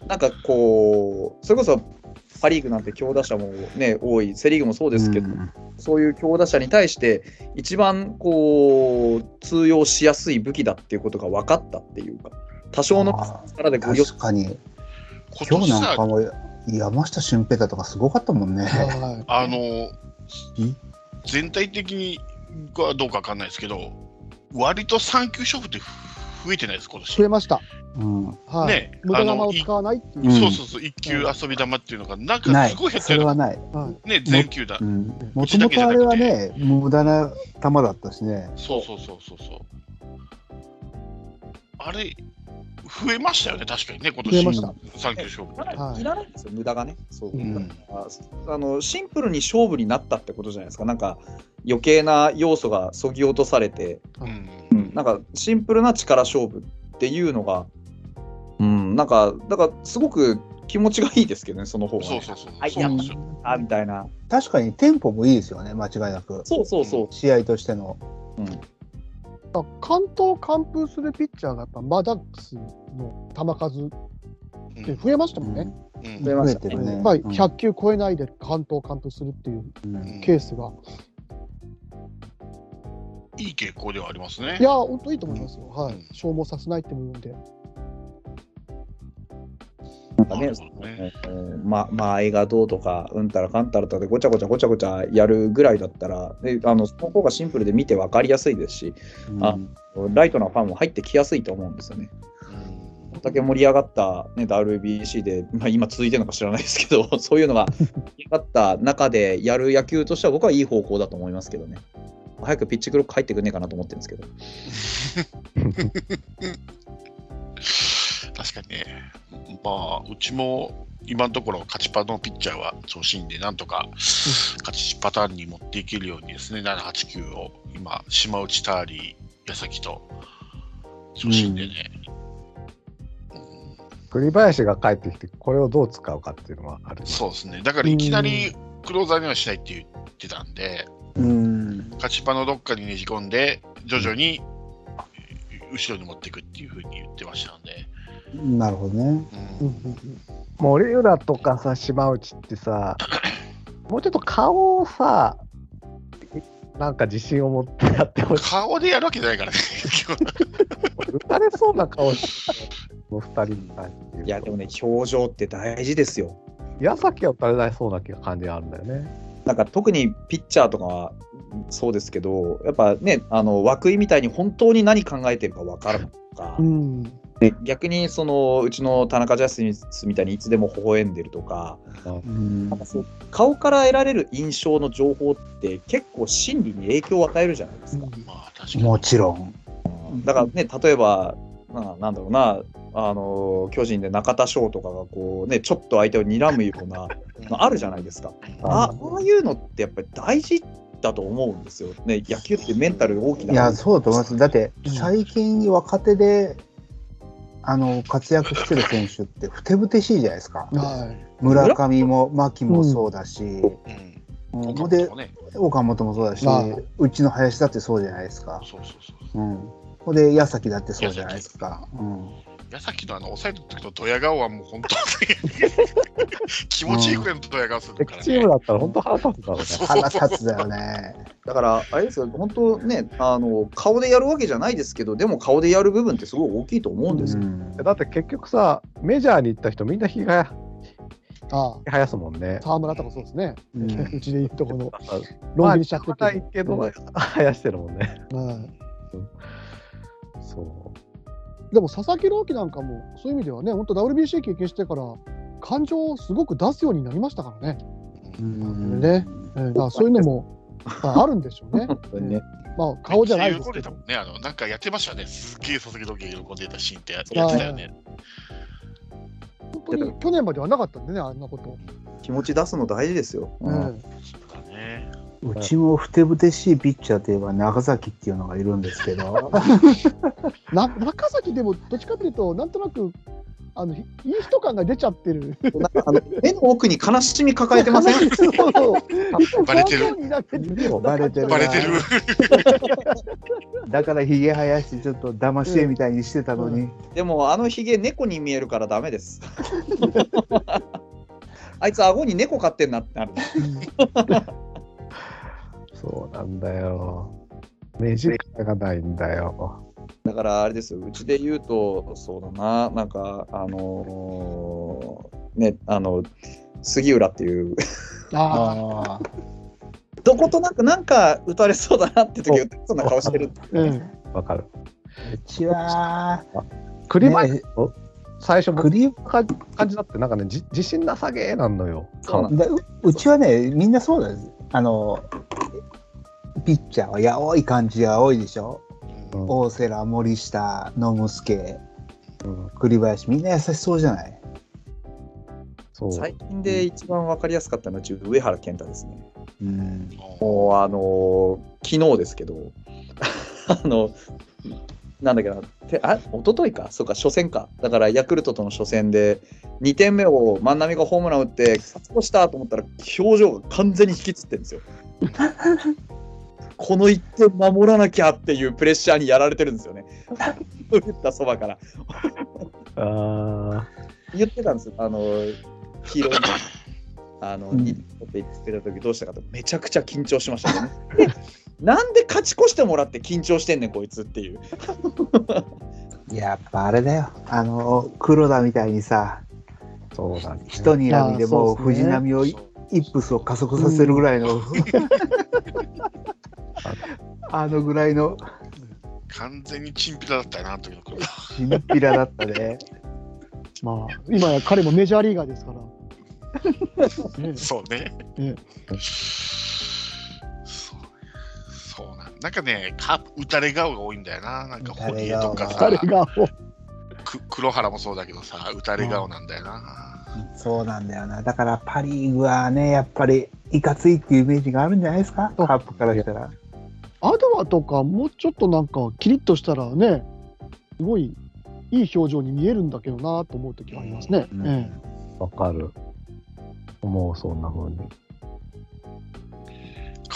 なんかこうそれこそパ・リーグなんて強打者もね多い。セ・リーグもそうですけど、うん。そういう強打者に対して一番こう通用しやすい武器だっていうことが分かったっていうか多少の力で確かに、今今日なんかも山下俊平太とかすごかったもんね。はい。あの全体的にはどうかわかんないですけど割と3球勝負って増えてないです今年増えました。うん、はい。ね無駄玉を使わないっていうう。んそうそうそう、一球遊び玉っていうのが、なんかすごい減ったよそれはない。はいね、全球だう。ん、もともとあれはね、無駄な球だったしね。そうそうそうそうそう。あれ、増えましたよね、確かにね、今年増えました3球勝負ね。はいいらないんですよ、無駄がね。そううんああのシンプルに勝負になったってことじゃないですか。なんか余計な要素がそぎ落とされて、うんうん、なんかシンプルな力勝負っていうのが、うん、なんか、だからすごく気持ちがいいですけどね、その方が、ね。そうそうそう。はい、そうなんですよ。あみたいな。確かにテンポもいいですよね、間違いなく。そうそうそう。試合としての。うん、関東完封するピッチャーがやっぱマダックスの球数って増えましたもんね。うん増えましたねてるね。まあ、うん100球超えないで関東完封するっていううんケースが。いい傾向ではありますねい。や、本当いいと思いますよ。はいうん。消耗させないって部分で。なんかねねうんま、間合いがどうとか、うんたらかんたらとかでごちゃごちゃごちゃごちゃやるぐらいだったら、であのその方がシンプルで見て分かりやすいですし、あライトなファンも入ってきやすいと思うんですよね。こんだけ盛り上がった、ね、WBC で、まあ、今続いてるのか知らないですけど、そういうのが盛り上がった中でやる野球としては僕はいい方向だと思いますけどね。早くピッチクロック入ってくんねえかなと思ってるんですけど。確かにね、まあ、うちも今のところ勝ちパのピッチャーは調子いいんで、なんとか勝ちパターンに持っていけるようにですね、7、8、9を今、島内ターリー、矢崎と調子いいんでね。うん栗林が帰ってきて、これをどう使うかっていうのはある。そうですね、だからいきなりクローザーにはしないって言ってたんで、うん。勝ちパのどっかにねじ込んで、徐々に後ろに持っていくっていうふうに言ってましたんで。なるほどね。うんうんうん森浦とかさ、島内ってさ、もうちょっと顔をさ、なんか自信を持ってやってほしい。顔でやるわけじゃないからね。打たれそうな顔してこの二人に対していや、でもね、表情って大事ですよ。矢崎は打たれないそうな感じがあるんだよね。なんか特にピッチャーとかはそうですけど、やっぱね、あの涌井みたいに本当に何考えてるか分からないとかう、ん。で逆にそのうちの田中ジャスティスみたいにいつでも微笑んでるとか、うんなんかそう顔から得られる印象の情報って結構心理に影響を与えるじゃないですか。まあ、確かに。もちろん。だからね、例えば、ななんだろうな、あの巨人で中田翔とかがこう、ね、ちょっと相手を睨むような のあるじゃないですか。あああいうのってやっぱり大事だと思うんですよ。ね、野球ってメンタル大きな。いや、そうだと思います。だってうん、最近若手で、あの、活躍してる選手って、ふてぶてしいじゃないですか。はい。村上も牧もそうだし、うん。うん岡で本もね。岡本もそうだし、まあうちの林だってそうじゃないですか。そうそうそう。うん。ほんで、矢崎だってそうじゃないですか。うん。矢崎のあの抑えた時のドヤ顔はもう本当気持ちいいくらいのドヤ顔するからね敵チーム。だったら本当腹立つだろうね。そう腹立つだよね。だから、あれですよ、本当ね、あの、顔でやるわけじゃないですけど、でも顔でやる部分ってすごい大きいと思うんですよ。うんだって結局さ、メジャーに行った人みんなひげがあ生やすもんねあ、。沢村とかそうですね。うんうちで言うとこの、ま ロン毛にしちゃってあ、ないけど、生やしてるもんね。はいそでも佐々木朗希なんかもそういう意味ではね、本当 WBC 経験してから感情をすごく出すようになりましたからね。うんねえーだからそういうのもまああるんでしょうね。ね。まあ顔じゃないですけど喜んでたも。んね。あの、なんかやってましたよね。すっげえ佐々木朗希が喜んでたシーンってややってたよね。本当に去年まではなかったんでね、あんなこと。気持ち出すの大事ですよ。うんそうだね。うちもふてぶてしいピッチャーといえば長崎っていうのがいるんですけど、な中崎でもどっちかというと、なんとなくあのいい人感が出ちゃってる。なんかあの目の奥に悲しみ抱えてません？そうバレてる。バレてる。バレてる。だからひげ生やしてちょっと騙し絵みたいにしてたのに、でもあのひげ猫に見えるからダメです。あいつ顎に猫飼ってんなってなる。う、そうなんだよ。目力がないんだよ。だからあれですよ、うちで言うと、そうだな、なんか、あのーね、あの、杉浦っていう、ああどことなくなんか打たれそうだなって時打たれそうな顔してる。あ、うん。わかる。ーうちは、栗林、ね最初、か感じだって、なんかね、じ自信なさげーなんのよ。そうなんだううちはね、みんなそうなんです。あの、ピッチャーはやおい感じが多いでしょ？うん大瀬良、森下、野之助、うん栗林、みんな優しそうじゃない？最近で一番分かりやすかったのは、上原健太ですね。うん、もう、あのー昨日ですけど、あの、なんだっけな、てあ一昨日か、そうか、初戦か。だから、ヤクルトとの初戦で、2点目を万波がホームラン打って、勝ち越したと思ったら、表情が完全に引きつってるんですよ。この1点守らなきゃっていうプレッシャーにやられてるんですよね。打ったそばから。あ言ってたんですよ。あの、黄色いあの、うん2点取って言ってた時どうしたかと、めちゃくちゃ緊張しましたね。でなんで勝ち越してもらって緊張してんねん、こいつっていう。やっぱあれだよ。あの、黒田みたいにさ、ーそうだね。一にらみでもう藤波をイップスを加速させるぐらいの、あのぐらいの完全にチンピラだったよな、あの時の頃。チンピラだったね。まあ、今や彼もメジャーリーガーですから。ね そうね。ね なんかね、カープ打たれ顔が多いんだよな。なんか堀江とかさ黒原もそうだけどさ、打たれ顔なんだよな。そうなんだよな。だからパ・リーグはね、やっぱりいかついっていうイメージがあるんじゃないですか、あカープからしたら。アドワとかもうちょっとなんかキリッとしたらね、すごいいい表情に見えるんだけどなと思う時はありますね。うんえわかる。思う、そんな風に。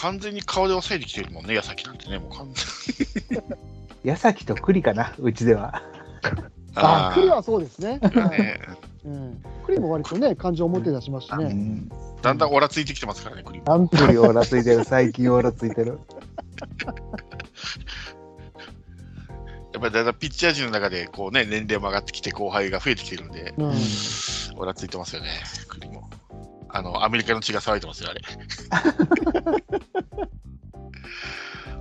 完全に顔で抑えてきてるもんね、矢崎なんてね、もう完全 矢崎と栗かな、うちでは。あ、ークリはそうですね。ねうん、クリも割とね、感情を持って出しますしね。うんだんだんオラついてきてますからね、クリーム。アンプリオーラついてる、最近オーラついてる。やっぱりだんだんピッチャー陣の中でこうね、年齢も上がってきて後輩が増えてきてるんで、うんオラついてますよね、クリも。あの、アメリカの血が騒いでますよ、あれ。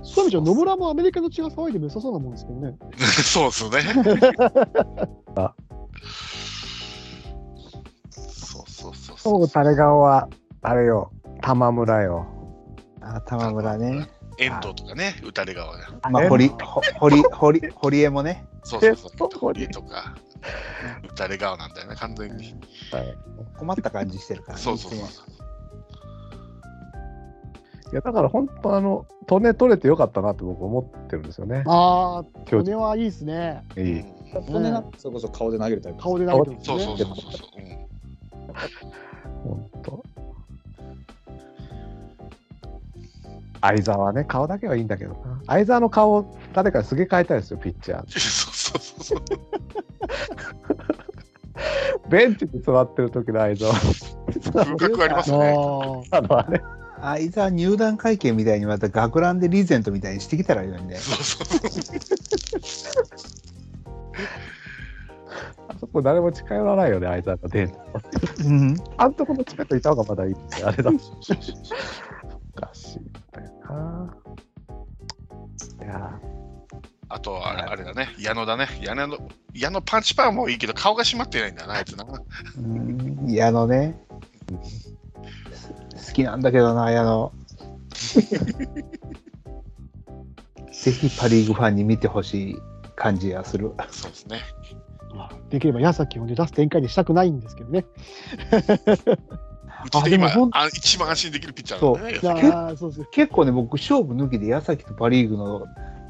そういう意味じゃ野村もアメリカの血が騒いでも良さそうなもんですけどね。そうですよね。あ そうそうそうそう、タレ顔は、あれよ、玉村よ。あ、玉村ね。遠藤とかね、打たれ側が。まあ、堀、ほ堀、堀、堀江もね。そうそうそうえ？そう。堀江とか、打たれ側なんだよね、完全に。困った感じしてるから、ね。そうそうそういや、だから本当、あの、トネ取れてよかったなって僕思ってるんですよね。ああ、今日骨はいいですね。いい。こんなそれこそ顔で投げるタイプ。顔で投げてますね。そうそうそうそうそう。うん本当。相沢ね、顔だけはいいんだけどな。相沢の顔を誰かにすげ替えたいですよ、ピッチャー。そうそうそう。ベンチに座ってる時の相沢。風格ありますね。ああのあれ、相沢入団会見みたいにまた学ランでリーゼントみたいにしてきたらいいのにね。そうそうそう。あそこ誰も近寄らないよね、相沢が出るうん。監督の近くいた方がまだいいって、あれだ。おかしいんだよな。いやあとはあれあれだね、矢野だね。矢野の矢野パンチパーもいいけど、顔が閉まってないんだな、あいつな。うん矢野ね。好きなんだけどな、矢野。ぜひパ・リーグファンに見てほしい感じがする。そうですね。ーできれば矢崎をね出す展開にしたくないんですけどね。うちで今あでもほんあ一番安心できるピッチャーなんだね。そうです結構ね、僕、勝負抜きで矢崎とパ・リーグの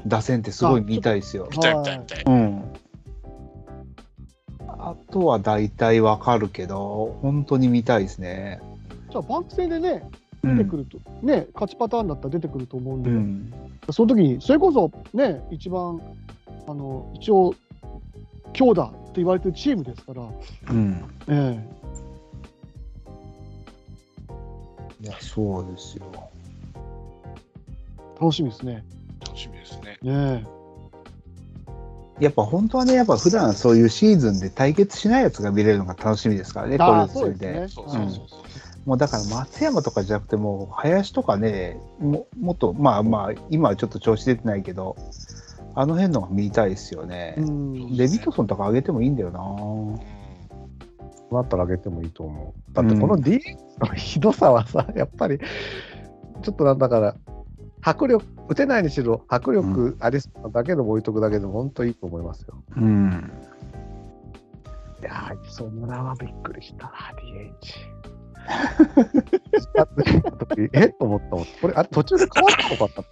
打線ってすごい見たいですよ。見たい見たい見たい。うん。あとは大体わかるけど、本当に見たいですね。じゃあバンク戦でねうん。出てくると、ね勝ちパターンだったら出てくると思うんで、うん、その時にそれこそね一番あの一応強打って言われてるチームですから、うん。えいや、そうですよ。え楽しみですね。楽しみですね。ねやっぱ本当はね、やっぱ普段そういうシーズンで対決しないやつが見れるのが楽しみですからね、こういうそう戦で。もうだから松山とかじゃなくてもう林とかねももっとまあまあ今はちょっと調子出てないけどあの辺のが見たいですよね。う、ん。レビットソンとか上げてもいいんだよな。うん。ーだったら上げてもいいと思う。だってこの D のひどさはさ、やっぱり、ちょっとなんだから、迫力、打てないにしろ、迫力ありそうなだけでも置いとくだけでも本当いいと思いますよ。うんいやー、磯村はびっくりした、DH。えと思ったもん。これ、あれ、途中で変わったのか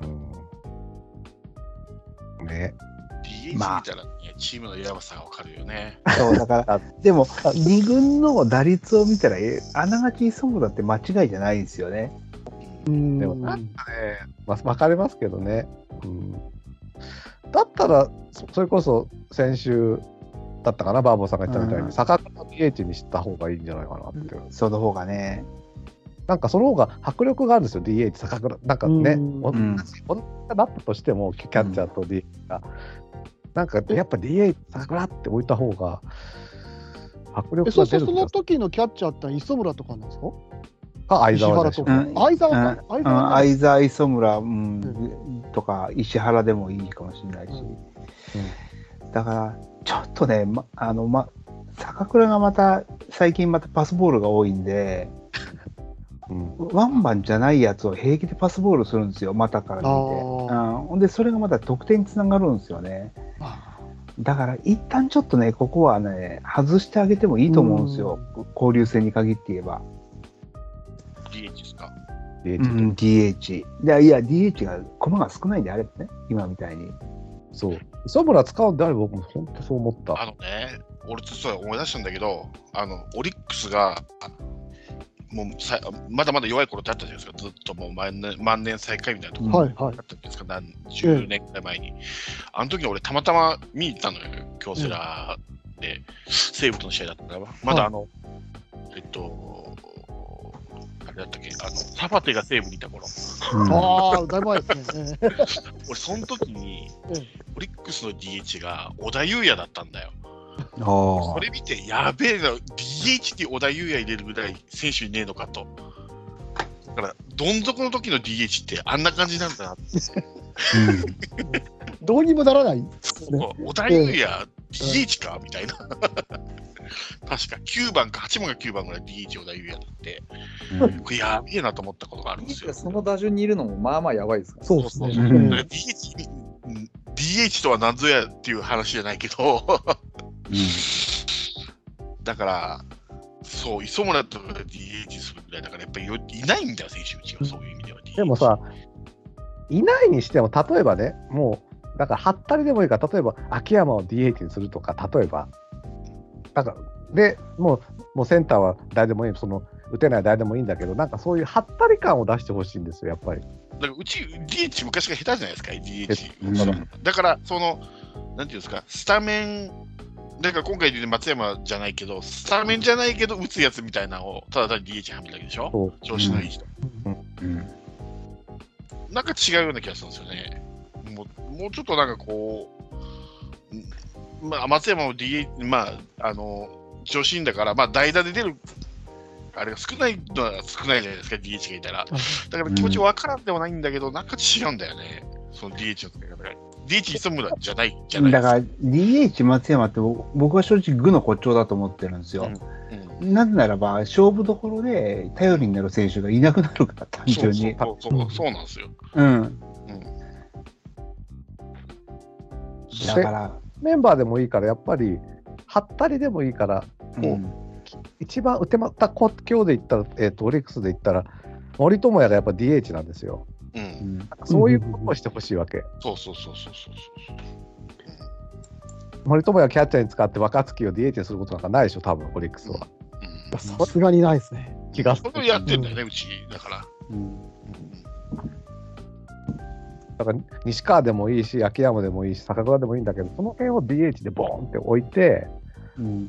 な？うん。ね。DH 見まあたらね、チームのやばさがわかるよね。そうだから でも2軍の打率を見たらえあながち磯村って間違いじゃないんですよねうん。でもなんかね、まあ、分かりますけどね。うん、だったら、そそれこそ先週だったかな、バーボーさんが言ったみたいに、うん。坂倉 DH にした方がいいんじゃないかなって。その方がね。なんかその方が迫力があるんですよ、DH、坂倉。なんかね、うん。同じ、同じだったとしても、キャッチャーと DH が。なんかやっぱ DH、坂倉って置いた方が、迫力えそうそうそのが出る気がする時のキャッチャーって磯村とかなんですか？か、相沢でし。相沢うん。か。うん。相沢か相沢磯村、うん。とか石原でもいいかもしれないし、だからちょっとね、ま、あのま坂倉がまた最近またパスボールが多いんでうん。ワンバンじゃないやつを平気でパスボールするんですよ股から見て、あうーん、ほんでそれがまた得点につながるんですよね。あだから一旦ちょっとねここはね外してあげてもいいと思うんですよ、交流戦に限って言えば。DH とうん、DH でいや DH が駒が少ないんであればね。今みたいに。そう。磯村使うんであれば僕も本当そう思った。あのね、俺ちょっと思い出したんだけど、あの、オリックスが、もうさまだまだ弱い頃ってあったじゃないですか、ずっともう万年万年最下位みたいなところはいはい。あったんですか、何十年くらい前に。あの時に俺、たまたま見に行ったのよ、京セラで、西武との試合だったから、まだあの、えっと、あれだったっけ、あの、サファテが西武にいた頃、ああ、だいぶ前ですね。え え俺、その時にええ、オリックスの DH が小田裕也だったんだよ。あそれ見て、やべえな、DH って小田裕也入れるぐらい選手いねえのかと。だから、どん底の時の DH ってあんな感じなんだなって。どうにもならない。そう小田裕也、DH かみたいな。確か9番か8番か9番ぐらい DH 小田裕也だって、うんやべえなと思ったことがあるんですよ。その打順にいるのもまあまあやばいですから。そうですうそううんだから DH, うん DH とは何ぞやっていう話じゃないけど、だから、そう、磯村とかが DH するぐらいだから、やっぱりよいないんだよ、選手うちは、そういう意味では。DH でもさ、いないにしても、例えばね、もう、だから、はったりでもいいから、例えば、秋山を DH にするとか、例えば、なんか、でもう、もうセンターは誰でもいい、その、打てない誰でもいいんだけど、なんかそういうはったり感を出してほしいんですよ、やっぱり。だからうち DH 昔から下手じゃないですか、DH。うんだから、その、なんていうんですか、スタメン、だから今回で松山じゃないけど、スタメンじゃないけど、打つやつみたいなのを、ただ単に DH はめただけでしょ？調子のいい人。うんなんか違うような気がするんですよね。もうもうちょっとなんかこう、んまあ、松山も DH、まあ、あの、調子いいんだから、まあ、代打で出る、あれが少ないのは少ないじゃないですか、DH がいたら。だから気持ちわからんでもないんだけど、なんか違うんだよね、その DH の使い方が。DH 磯村じゃないじゃない。だから DH 松山って僕僕は正直具の骨頂だと思ってるんですよ。うんなぜならば勝負どころで頼りになる選手がいなくなるから単純に。そうそうそうそうなんですよ。うん。だから、メンバーでもいいから、やっぱり、はったりでもいいから、う、うん一番打てまった今日で言ったら、えー、とオリックスで言ったら、森友哉がやっぱ DH なんですよ。うんうんそういうことをしてほしいわけ。そうそうそうそうそうそう。森友哉をキャッチャーに使って若月を DH にすることなんかないでしょ、多分オリックスは。うんさすがにないですね。気がするそれをやってんだよね、うち。だから。うんだから西川でもいいし、秋山でもいいし、坂倉でもいいんだけど、その辺を DH でボーンって置いて、うん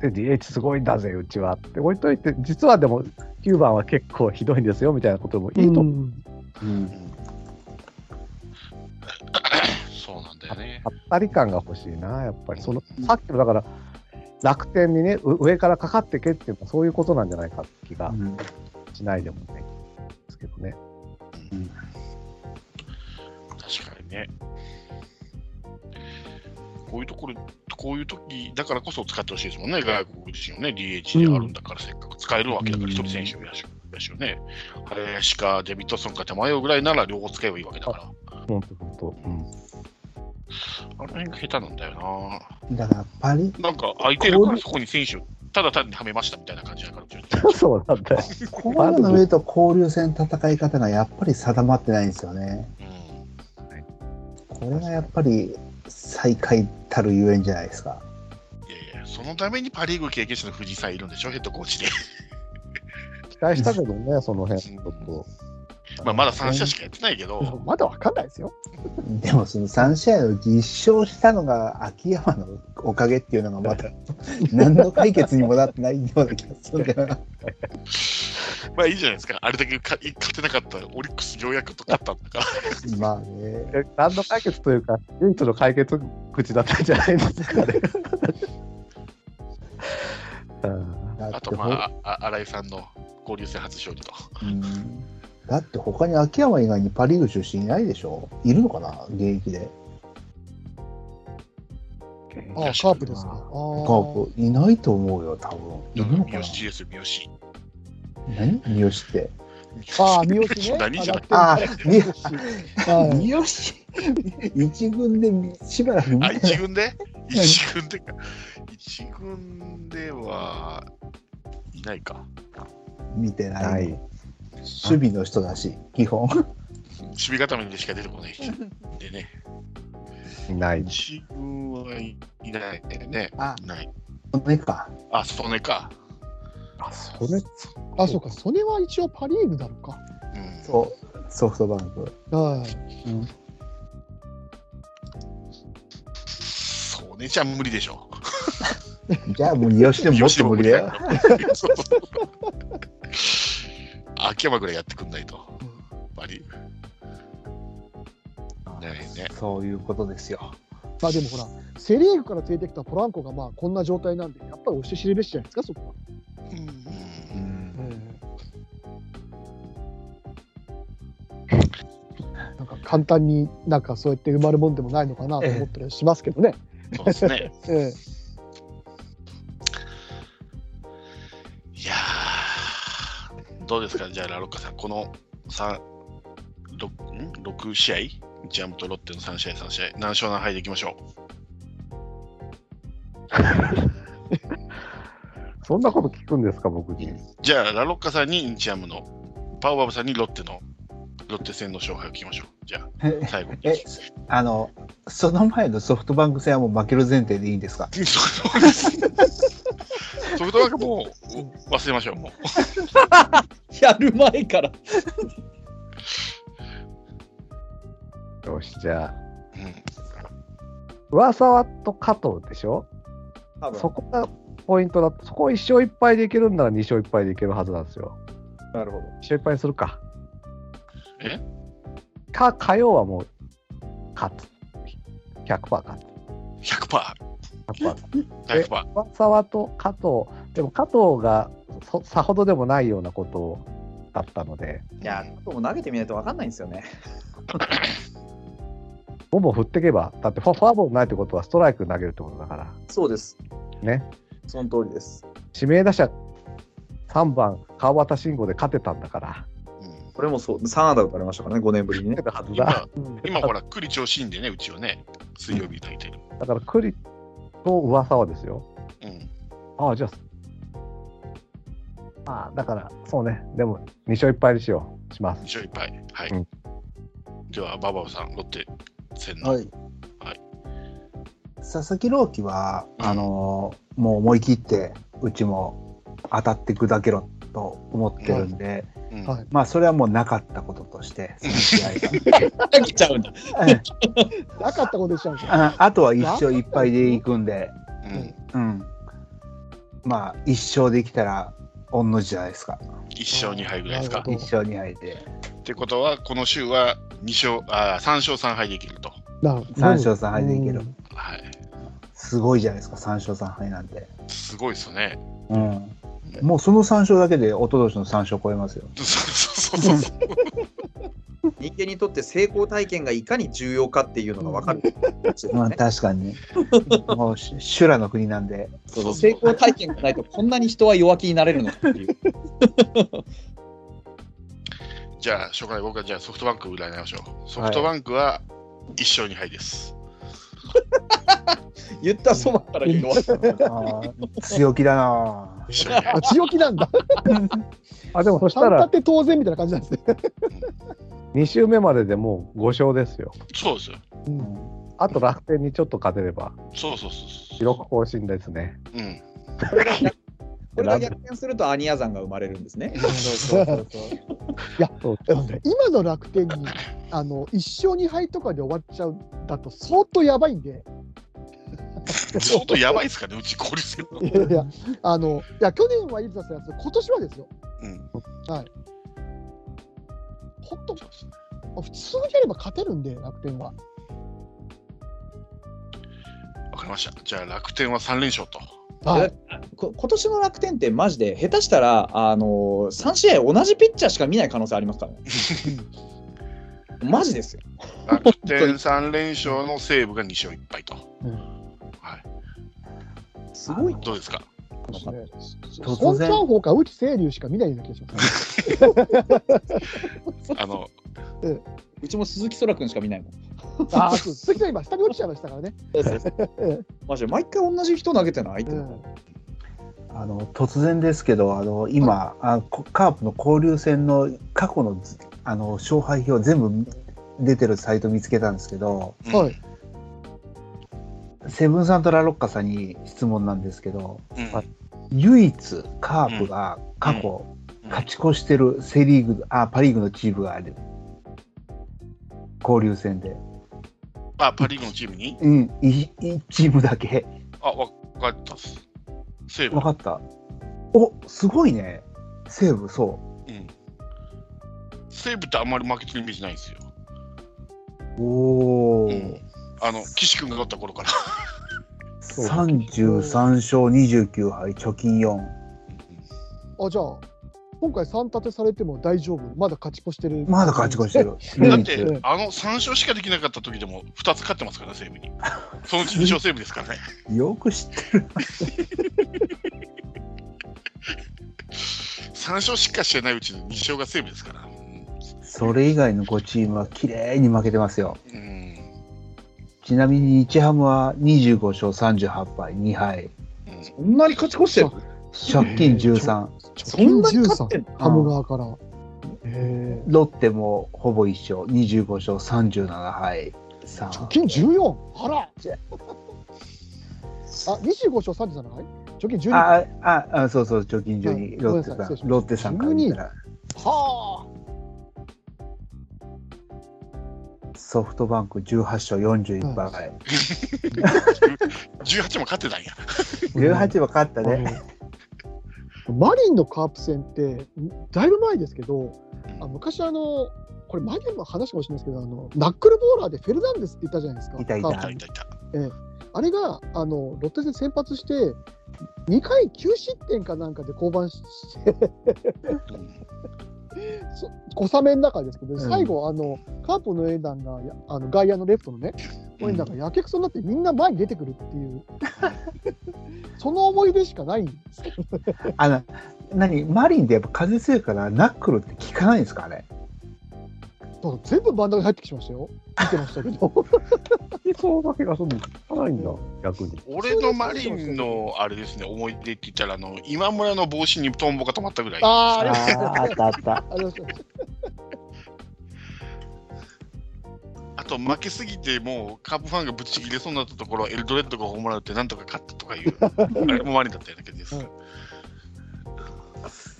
で DH すごいんだぜ、うちはって置いといて、実はでも9番は結構ひどいんですよみたいなこともいいと思う。うんうんそうなんだよねは。ったり感が欲しいな、やっぱり。そのさっきのだから、楽天にね、う上からかかってけっていうのはそういうことなんじゃないかって気がうんしないでもないですけどね。確かにね。こういうところ、こういう時だからこそ使ってほしいですもんね、外国人をね、DH であるんだから、せっかく使えるわけだから、うん一人選手をやしやしよね。林かデビッドソンか手前ぐらいなら両方使えばいいわけだから。本当本当。うん。あの辺が下手なんだよな。だからパリなんか空いてるからそこに選手をただ単にはめましたみたいな感じだから、そうなんだよ。こういうのを見ると交流戦戦い方がやっぱり定まってないんですよね。うんこれがやっぱり最下位たるゆえんじゃないですか。いやいや、そのためにパ・リーグ経験者の藤井さんいるんでしょ、ヘッドコーチで。期待したけどね、その辺、ちょっと。まあ、まだ3社しかやってないけど、まだわかんないですよ。でもその3試合を実証したのが秋山のおかげっていうのがまた 何の解決にもなってないような気がするんだよな。まあいいじゃないですか、あれだけか勝てなかったオリックスようやくと勝ったんだから。まあね。え何の解決というか、唯一の解決口だったんじゃないですかね。あと、まあ、あ新井さんの交流戦初勝利と。うんだって他に秋山以外にパ・リーグ出身いないでしょ？いるのかな？現役で。ああ、カープですか。あカーープいないと思うよ、多分。いるのかな？三好ですよ、三好。何？三好って。ああ、三好ね。何じゃああ、三はい好。一軍でしばらく見あ、てない一軍で？一軍でか。一軍ではいないか。見てない。守備の人だし、基本。守備固めにしか出てこない。でね、いない。一軍はいないね。あいない。これか。あ、それか。あ、それ、あ、そうか。それは一応パ・リーグなのか。うん。そう、ソフトバンク。はい。そうね、じゃあ無理でしょ。じゃあもう三好でももっと無理だよ。秋山ぐらいやってくんないと。やっぱり。ないね。そういうことですよ。まあでもほら、セ・リーグから連れてきたポランコがまあこんな状態なんで、やっぱり押して知るべしじゃないですか、そこは。うんなんか簡単になんかそうやって埋まるもんでもないのかなと思ったりしますけどね。そうですね。ええどうですか、じゃあ、ラロッカさん、この3、6, ん？6試合、ジャムとロッテの3試合、3試合、何勝何敗でいきましょ そんなこと聞くんですか、僕に？う。じゃあ、ラロッカさんにインチアムの、パウバブさんにロッテの、ロッテ戦の勝敗を聞きましょう。じゃあ、最後に。え、あの、その前のソフトバンク戦はもう負ける前提でいいんですか？そうです。ソフトバンクもう忘れましょう、もう。やる前から。よし、じゃあ、うん。上沢と加藤でしょ？多分そこがポイントだ。そこを1勝1敗でいけるんなら2勝1敗でいけるはずなんですよ。なるほど。1勝1敗にするか。え？か、火曜はもう、勝つ。100%勝つ。100%。100% 100%。上沢と加藤、でも加藤がそさほどでもないようなことをだったので、いや、もう投げてみないと分かんないんですよね。ボンボン振っていけば、だってフォフォアボールないってことはストライク投げるってことだから、そうです。ね。その通りです。指名打者3番、川端慎吾で勝てたんだから、うんこれもそう、3安打打たれましたからね、5年ぶりにね勝。てたはずだ。今、うん今ほら、栗調子いいんでね、うちはね、水曜日投げてる。だから、栗と噂はですよ。うん。ああ、じゃあ、ああ、だから、そうね、でも、2勝1敗にしよう、します2。勝1敗。はい。うんでは、ババオさん、ロッテ戦の。はい。はい佐々木朗希は、うんあのーもう思い切ってうちも当たって砕けろと思ってるんで、うん。はい。まあそれはもうなかったこととして その試合投げちゃうんだ。がなかったことでしちゃうんですよ。ああとは一勝一敗でいくんで、うん。うん、まあ一勝できたら御の字じゃないですか。1勝2敗ぐらいですか。一勝二敗で。ってことは、この週は2勝、あ3勝3敗でいけると。な三勝三敗でいける。すごいじゃないですか3勝3敗なんて、すごいですね。うん、もうその3勝だけで一昨年の3勝超えますよ そうそうそうそう。人間にとって成功体験がいかに重要かっていうのが分かる。まあ確かに もうし修羅の国なんで成功体験がないとこんなに人は弱気になれるのかっていう。じゃあ、初回、僕はじゃあソフトバンク占いましょう。ソフトバンクは1勝2敗です。言ったそばから言うの。あー強気だな1勝2敗あ強気なんだ。あ、でもそしたら、って当然みたいな感じなんですね。2週目まででもう5勝ですよ。そうですよ。うんあと楽天にちょっと勝てれば、そうそうそう記録更新ですね。そう。うん。これが逆転するとアニヤ山が生まれるんですね。そうそうそうそうでもね今の楽天にあの1勝2敗とかで終わっちゃうだと相当やばいんで、相当やばいですかね、うち交流戦の。いやいや、あのいや去年はいいですよ、今年はですよ、うん。本当、そうですね普通にやれば勝てるんで、楽天は。わかりました。じゃあ、楽天は3連勝と。はい、こ今年の楽天ってマジで下手したら、あのー、3試合同じピッチャーしか見ない可能性ありますからね。マジですよ。楽天3連勝の西武が2勝1敗と。うんはい。すごい。どうですか？ですね突然孫か内清流しか見ないような気がします。あの、うちも鈴木空君しか見ないもん。ああ、そう次は今、下に落ちちゃいましたからね。マジで毎回同じ人投げてない。うんあの突然ですけどあの今あこカープの交流戦の過去のずあの勝敗表全部出てるサイト見つけたんですけどうんはい。セブンさんとラロッカさんに質問なんですけどうん。はい唯一カープが過去勝ち越してるセ・リーグあパ・リーグのチームがある。交流戦で、あ、パ・リーグのチームに？うん、い1チームだけ。あ、わかったっす。西武分かった。おすごいね。西武そう。ん。西武ってあんまり負けてるイメージないんですよ。うおお、うんあの、岸君が取った頃から。33勝29敗貯金4あ、じゃあ、今回3立てされても大丈夫？まだ勝ち越してる？まだ勝ち越してるだって、あの3勝しかできなかった時でも2つ勝ってますからね、西武に。そのうち2勝西武ですからね。よく知ってる3勝しかしてないうちの2勝が西武ですから。うんそれ以外の5チームは綺麗に負けてますようん。ちなみに日ハムは25勝38敗2敗うんそんなに勝ち越してる借金13そんなに勝ってんの？ハム側から。えロッテもほぼ一勝。25勝37敗。貯金 14! あらあ、25 勝37敗貯金12。はあああそうそう貯金12、はいロッテさんロッテさんから見たら。あ。ソフトバンク18勝41敗。18も勝ってたんや。18は勝ったね。マリンのカープ戦って、だいぶ前ですけど、あ昔あの、これ前にも話かもしれないですけど、あのナックルボーラーでフェルナンデスって言ったじゃないですか。いたいたいたいたいた。あれがあのロッテ戦先発して、2回9失点かなんかで降板して、うんそ小雨の中ですけど、ん。最後、あのカープのエンダンがやあの外野のレフトのね、応援団がやけくそになってみんな前に出てくるっていう、その思い出しかないんですけど、あの、何マリンでやっぱ風強いからナックルって効かないんですかあれ？全部真ん中に入ってきましたよ、見てましたけど。そうだけがそんなに効かないんだ、逆に。俺のマリンのあれですね、思い出って言ったら、あの今村の帽子にトンボが止まったぐらい。あーありあったあった。あ と負けすぎて、もうカープファンがぶち切れそうになったところ、エルドレッドがホームラン打って、なんとか勝ったとかいう、あれもマリンだったような気がです。うん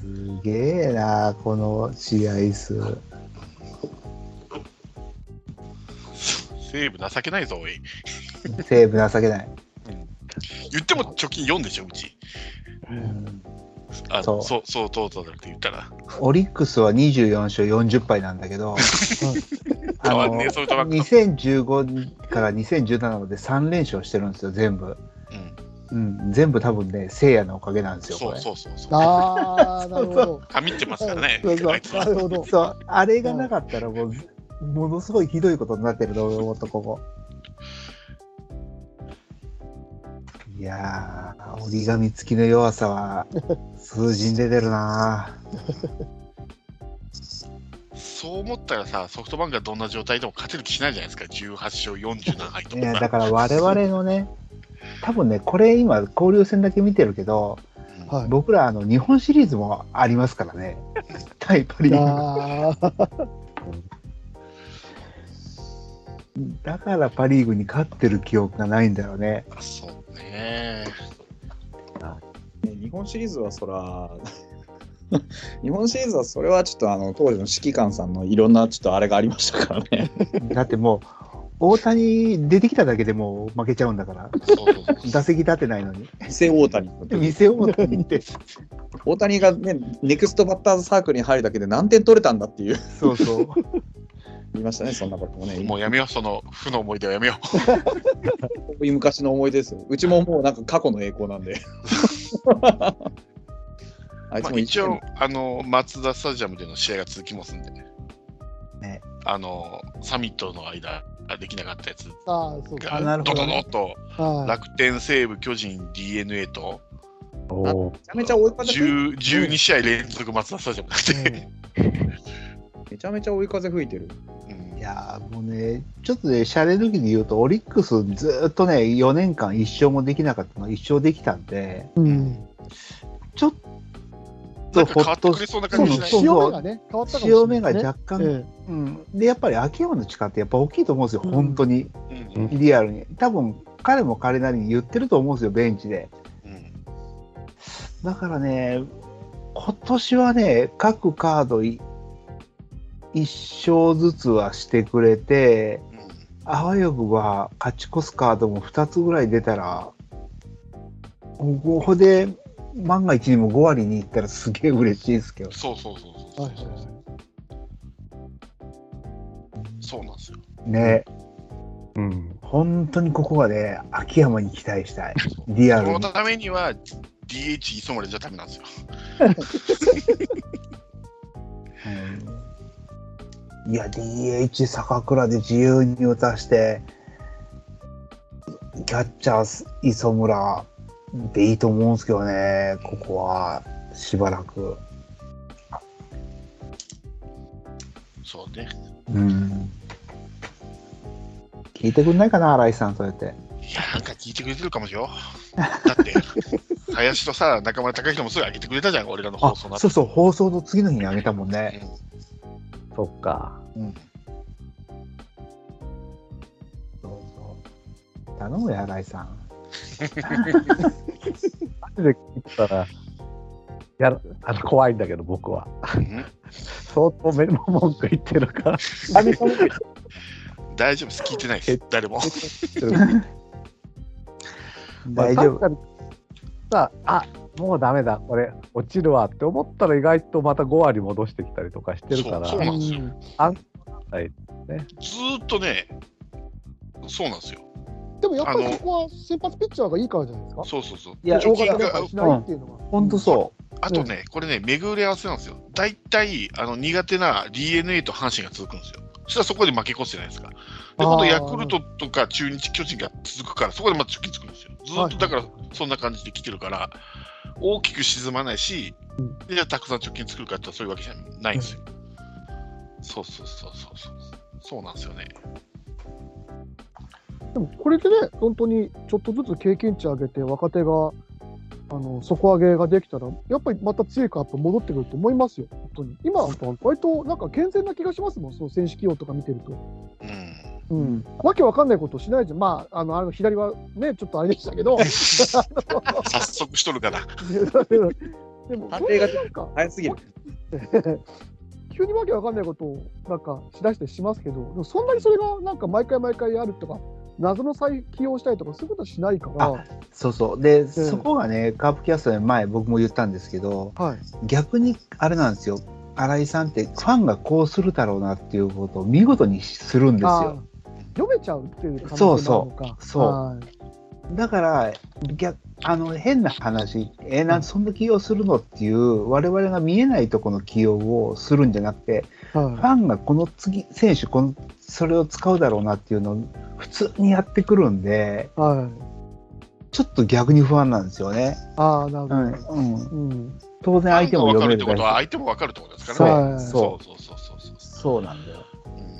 すげえな、この試合数。西武情けないぞ、おい。西武情けない。言っても貯金4でしょ、うち。あそそうう、そう、トータルって言ったら。オリックスは24勝40敗なんだけど、あ の変わんねえ、ソフトバンク。2015から2017まで3連勝してるんですよ、全部。うん、うん、全部多分ね、聖夜のおかげなんですよ、こそうれ。そうそうそう。ああ、なるほど。はみってますからね。そうそうあいつはなるほど。そう、あれがなかったらもう、ものすごいひどいことになってると思った、ここ。いやー、折り紙付きの弱さは数字に出てるなそう思ったらさ、ソフトバンクがどんな状態でも勝てる気しないじゃないですか、18勝47敗といや。だから我々のね、多分ね、これ今、交流戦だけ見てるけど、うんはい。僕らあの日本シリーズもありますからね、対パリーグ。だからパ・リーグに勝ってる記憶がないんだよね。そうね。ね日本シリーズはそら、日本シリーズはそれはちょっとあの当時の指揮官さんのいろんなちょっとあれがありましたからね。だってもう、大谷出てきただけでもう負けちゃうんだから、そうそうそう打席立ってないのに。偽大谷の時見せようと思って。大谷がね、ネクストバッターズサークルに入るだけで何点取れたんだっていうそうそう。言いましたね、そんなこともね。もうやめよう、その負の思い出はやめよこういう昔の思い出ですよ。うちももうなんか過去の栄光なんで。あう。いつもまあ、一応、あの、松田スタジアムでの試合が続きますんでね。ねあの、サミットの間、できなかったやつああ、そうか。あなが、ドドるほどねドと、はい。楽天、西武、巨人、d n a と、めちゃめちゃ追い風吹い10 12試合連続松田スタジアムだって。めちゃめちゃ追い風吹いてる。うんいやーもうね、ちょっとね、シャレ抜きで言うと、オリックスずーっとね、4年間一勝もできなかったのが一勝できたんで、うん。ちょっとほっとか変わってくれそうな感じしない？そう潮目がね、変わったかもしれ潮目ない、ね。が若干、えうん、で、やっぱり秋山の力ってやっぱ大きいと思うんですよ、本当に、うんうんリアルに。多分、彼も彼なりに言ってると思うんですよ、ベンチで。うんだからね、今年はね、各カードい一勝ずつはしてくれて、あわよくば勝ち越すカードも2つぐらい出たら、ここで万が一にも5割にいったらすげえ嬉しいですけど。そうそうそうそうはいはいはいそうなんですよ。ね、うん。本当にここはね、秋山に期待したい。リアそルに。のためには DH 磯森じゃダメなんですよ。う んいや、DH 坂倉で自由に打たして、キャッチャー磯村でいいと思うんですけどね、ここはしばらく。そうね。うん。聞いてくんないかな、新井さん、そうやって。いや、なんか聞いてくれてるかもしれんよ。だって、林とさ、中村隆弘もすぐ上げてくれたじゃん、俺らのあ放送そうそう、放送の次の日にあげたもんね。そっか。そうそう頼むよ、新井さん。マジで聞いたら、やるあの怖いんだけど、僕は。うん相当目も文句言ってるから。大 大丈夫です。聞いてないです。誰も。大丈夫。さあ、あもうダメだ、これ、落ちるわって思ったら、意外とまた5割戻してきたりとかしてるから、そうなんですよずーっとね、そうなんですよ。でもやっぱりそこは先発ピッチャーがいいからじゃないですか？そうそうそう。いや大貯金が型連敗しないっていうのは。本当そあとね、これね、巡り合わせなんですよ。大体、あの苦手な d n a と阪神が続くんですよ。そしたらそこで負け越すじゃないですか。で、今度ヤクルトとか中日、巨人が続くから、そこでまた貯金つくんですよ。ずーっとだから、そんな感じで来てるから、大きく沈まないし、でじゃあたくさん貯金作るかってそういうわけじゃないんですよ。そうそうそうそうそう。そうなんですよね。でもこれでね、本当にちょっとずつ経験値上げて、若手があの底上げができたら、やっぱりまた強いカップ戻ってくると思いますよ、本当に。今、割となんか健全な気がしますもん、その選手起用とか見てると。うん。うん、わけわかんないことをしないじゃん、まあ、あのあの左はね、ちょっとあれでしたけど、早速しとるかな。でも、判定が早すぎる。急にわけわかんないことをなんかしだしてしますけど、でもそんなにそれがなんか毎回毎回あるとか、謎の再起用したりとか、そういうことはしないから、う。そうそう。で、そこがね、カープキャストで前僕も言ったんですけど、はい、逆にあれなんですよ。新井さんってファンがこうするだろうなっていうことを見事にするんですあよ。ー読めちゃうっていう可能性もあるのか。そうそうはいだから逆あの変な話、えーなんでそんな起用するのっていう我々が見えないところの起用をするんじゃなくて、はいファンがこの次選手このそれを使うだろうなっていうのを普通にやってくるんではい、ちょっと逆に不安なんですよね。ああ、なるほど。うんうん、うん当然相手も分か読めるるってことは、だ相手も分かるってことですからね。はいそうそうそうそうそうそう。そうなんだよ。うん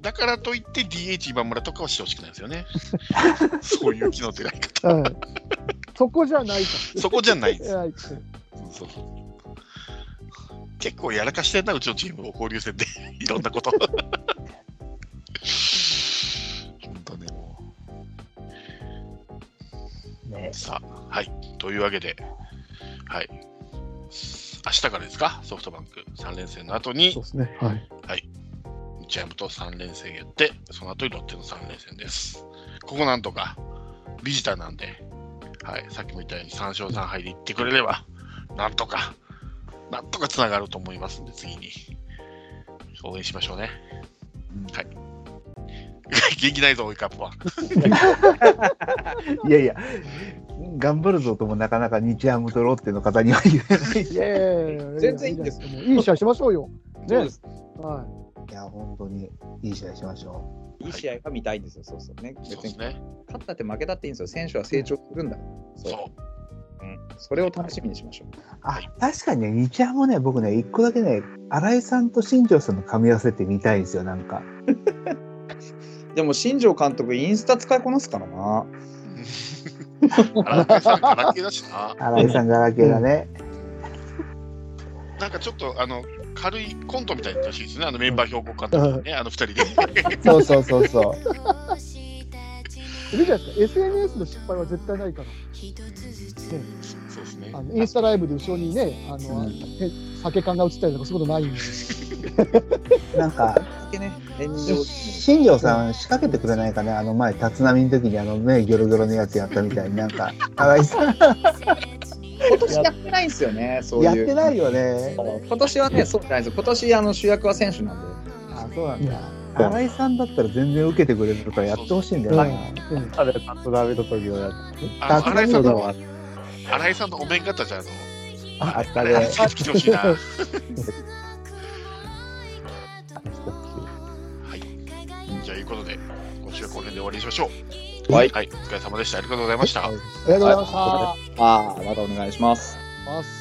だからといって DH 今村とかはしてほしくないですよね。そういう機能出ない方。はい、そこじゃないか。そこじゃないんです そうそう結構やらかしてんな、うちのチームを交流戦で。いろんなこと。本当ね、もねう。さあ、はい。というわけで、はい。明日からですか、ソフトバンク3連戦の後にそう、ですね。はい。日ハムと3連戦やって、その後にロッテの3連戦です。ここなんとか、ビジターなんで、はい、さっきも言ったように3勝3敗でいってくれれば、なんとか、なんとかつながると思いますんで、次に。応援しましょうね。はい。元気ないぞ、追いカップは。いやいや、頑張るぞともなかなか日ハムとロッテの方には言えない。全然いいんですもういい試合しましょうよ。そうです。はいや、本当にいい試合しましょいい試合が見たいんですよ、そうそうね。別にね。勝ったって負けたっていいんですよ。選手は成長するんだ。そう。そう。うん、それを楽しみにしましょう。う。あ、確かにね、日ハムね、僕ね、一個だけね、新井さんと新庄さんの噛み合わせって見たいんですよ、なんか。でも、新庄監督、インスタ使いこなすからな。荒川さん、ガラケーだしな。新井さんガラケーだね。なんかちょっと、あの、軽いコントみたいにやってほしいですね。あのメンバー標語監督ね、あの二人で。そうそうそうそう。いるじゃないですか？SNS の失敗は絶対ないから。そうですね。あのインスタライブで後ろにね、あの、うんへ酒缶が映ったりとかそういうことないんで。なんか、ね、新庄さん仕掛けてくれないかね、あの前、立浪の時にあの目ギョロギョロのやつやったみたいに、なんか、新井さん今年やってないんですよね、そういう。やってないよね。そう今年はね、そうじゃないですよ。今年あの主役は選手なんで。あ、そうなんだ。うん新井さんだったら全然受けてくれるからやってほしいんだよはいね。うんあれ、タットダメの時をやって。新井さんの、は新井さんのお面方じゃ、あの、あったあれ、ね。つけてきてほしいな。はい。じゃあ、いうことで、今週はこの辺で終わりにしましょう。はいはい。お疲れ様でした。ありがとうございました。ありがとうございました。ああ、またお願いします。ます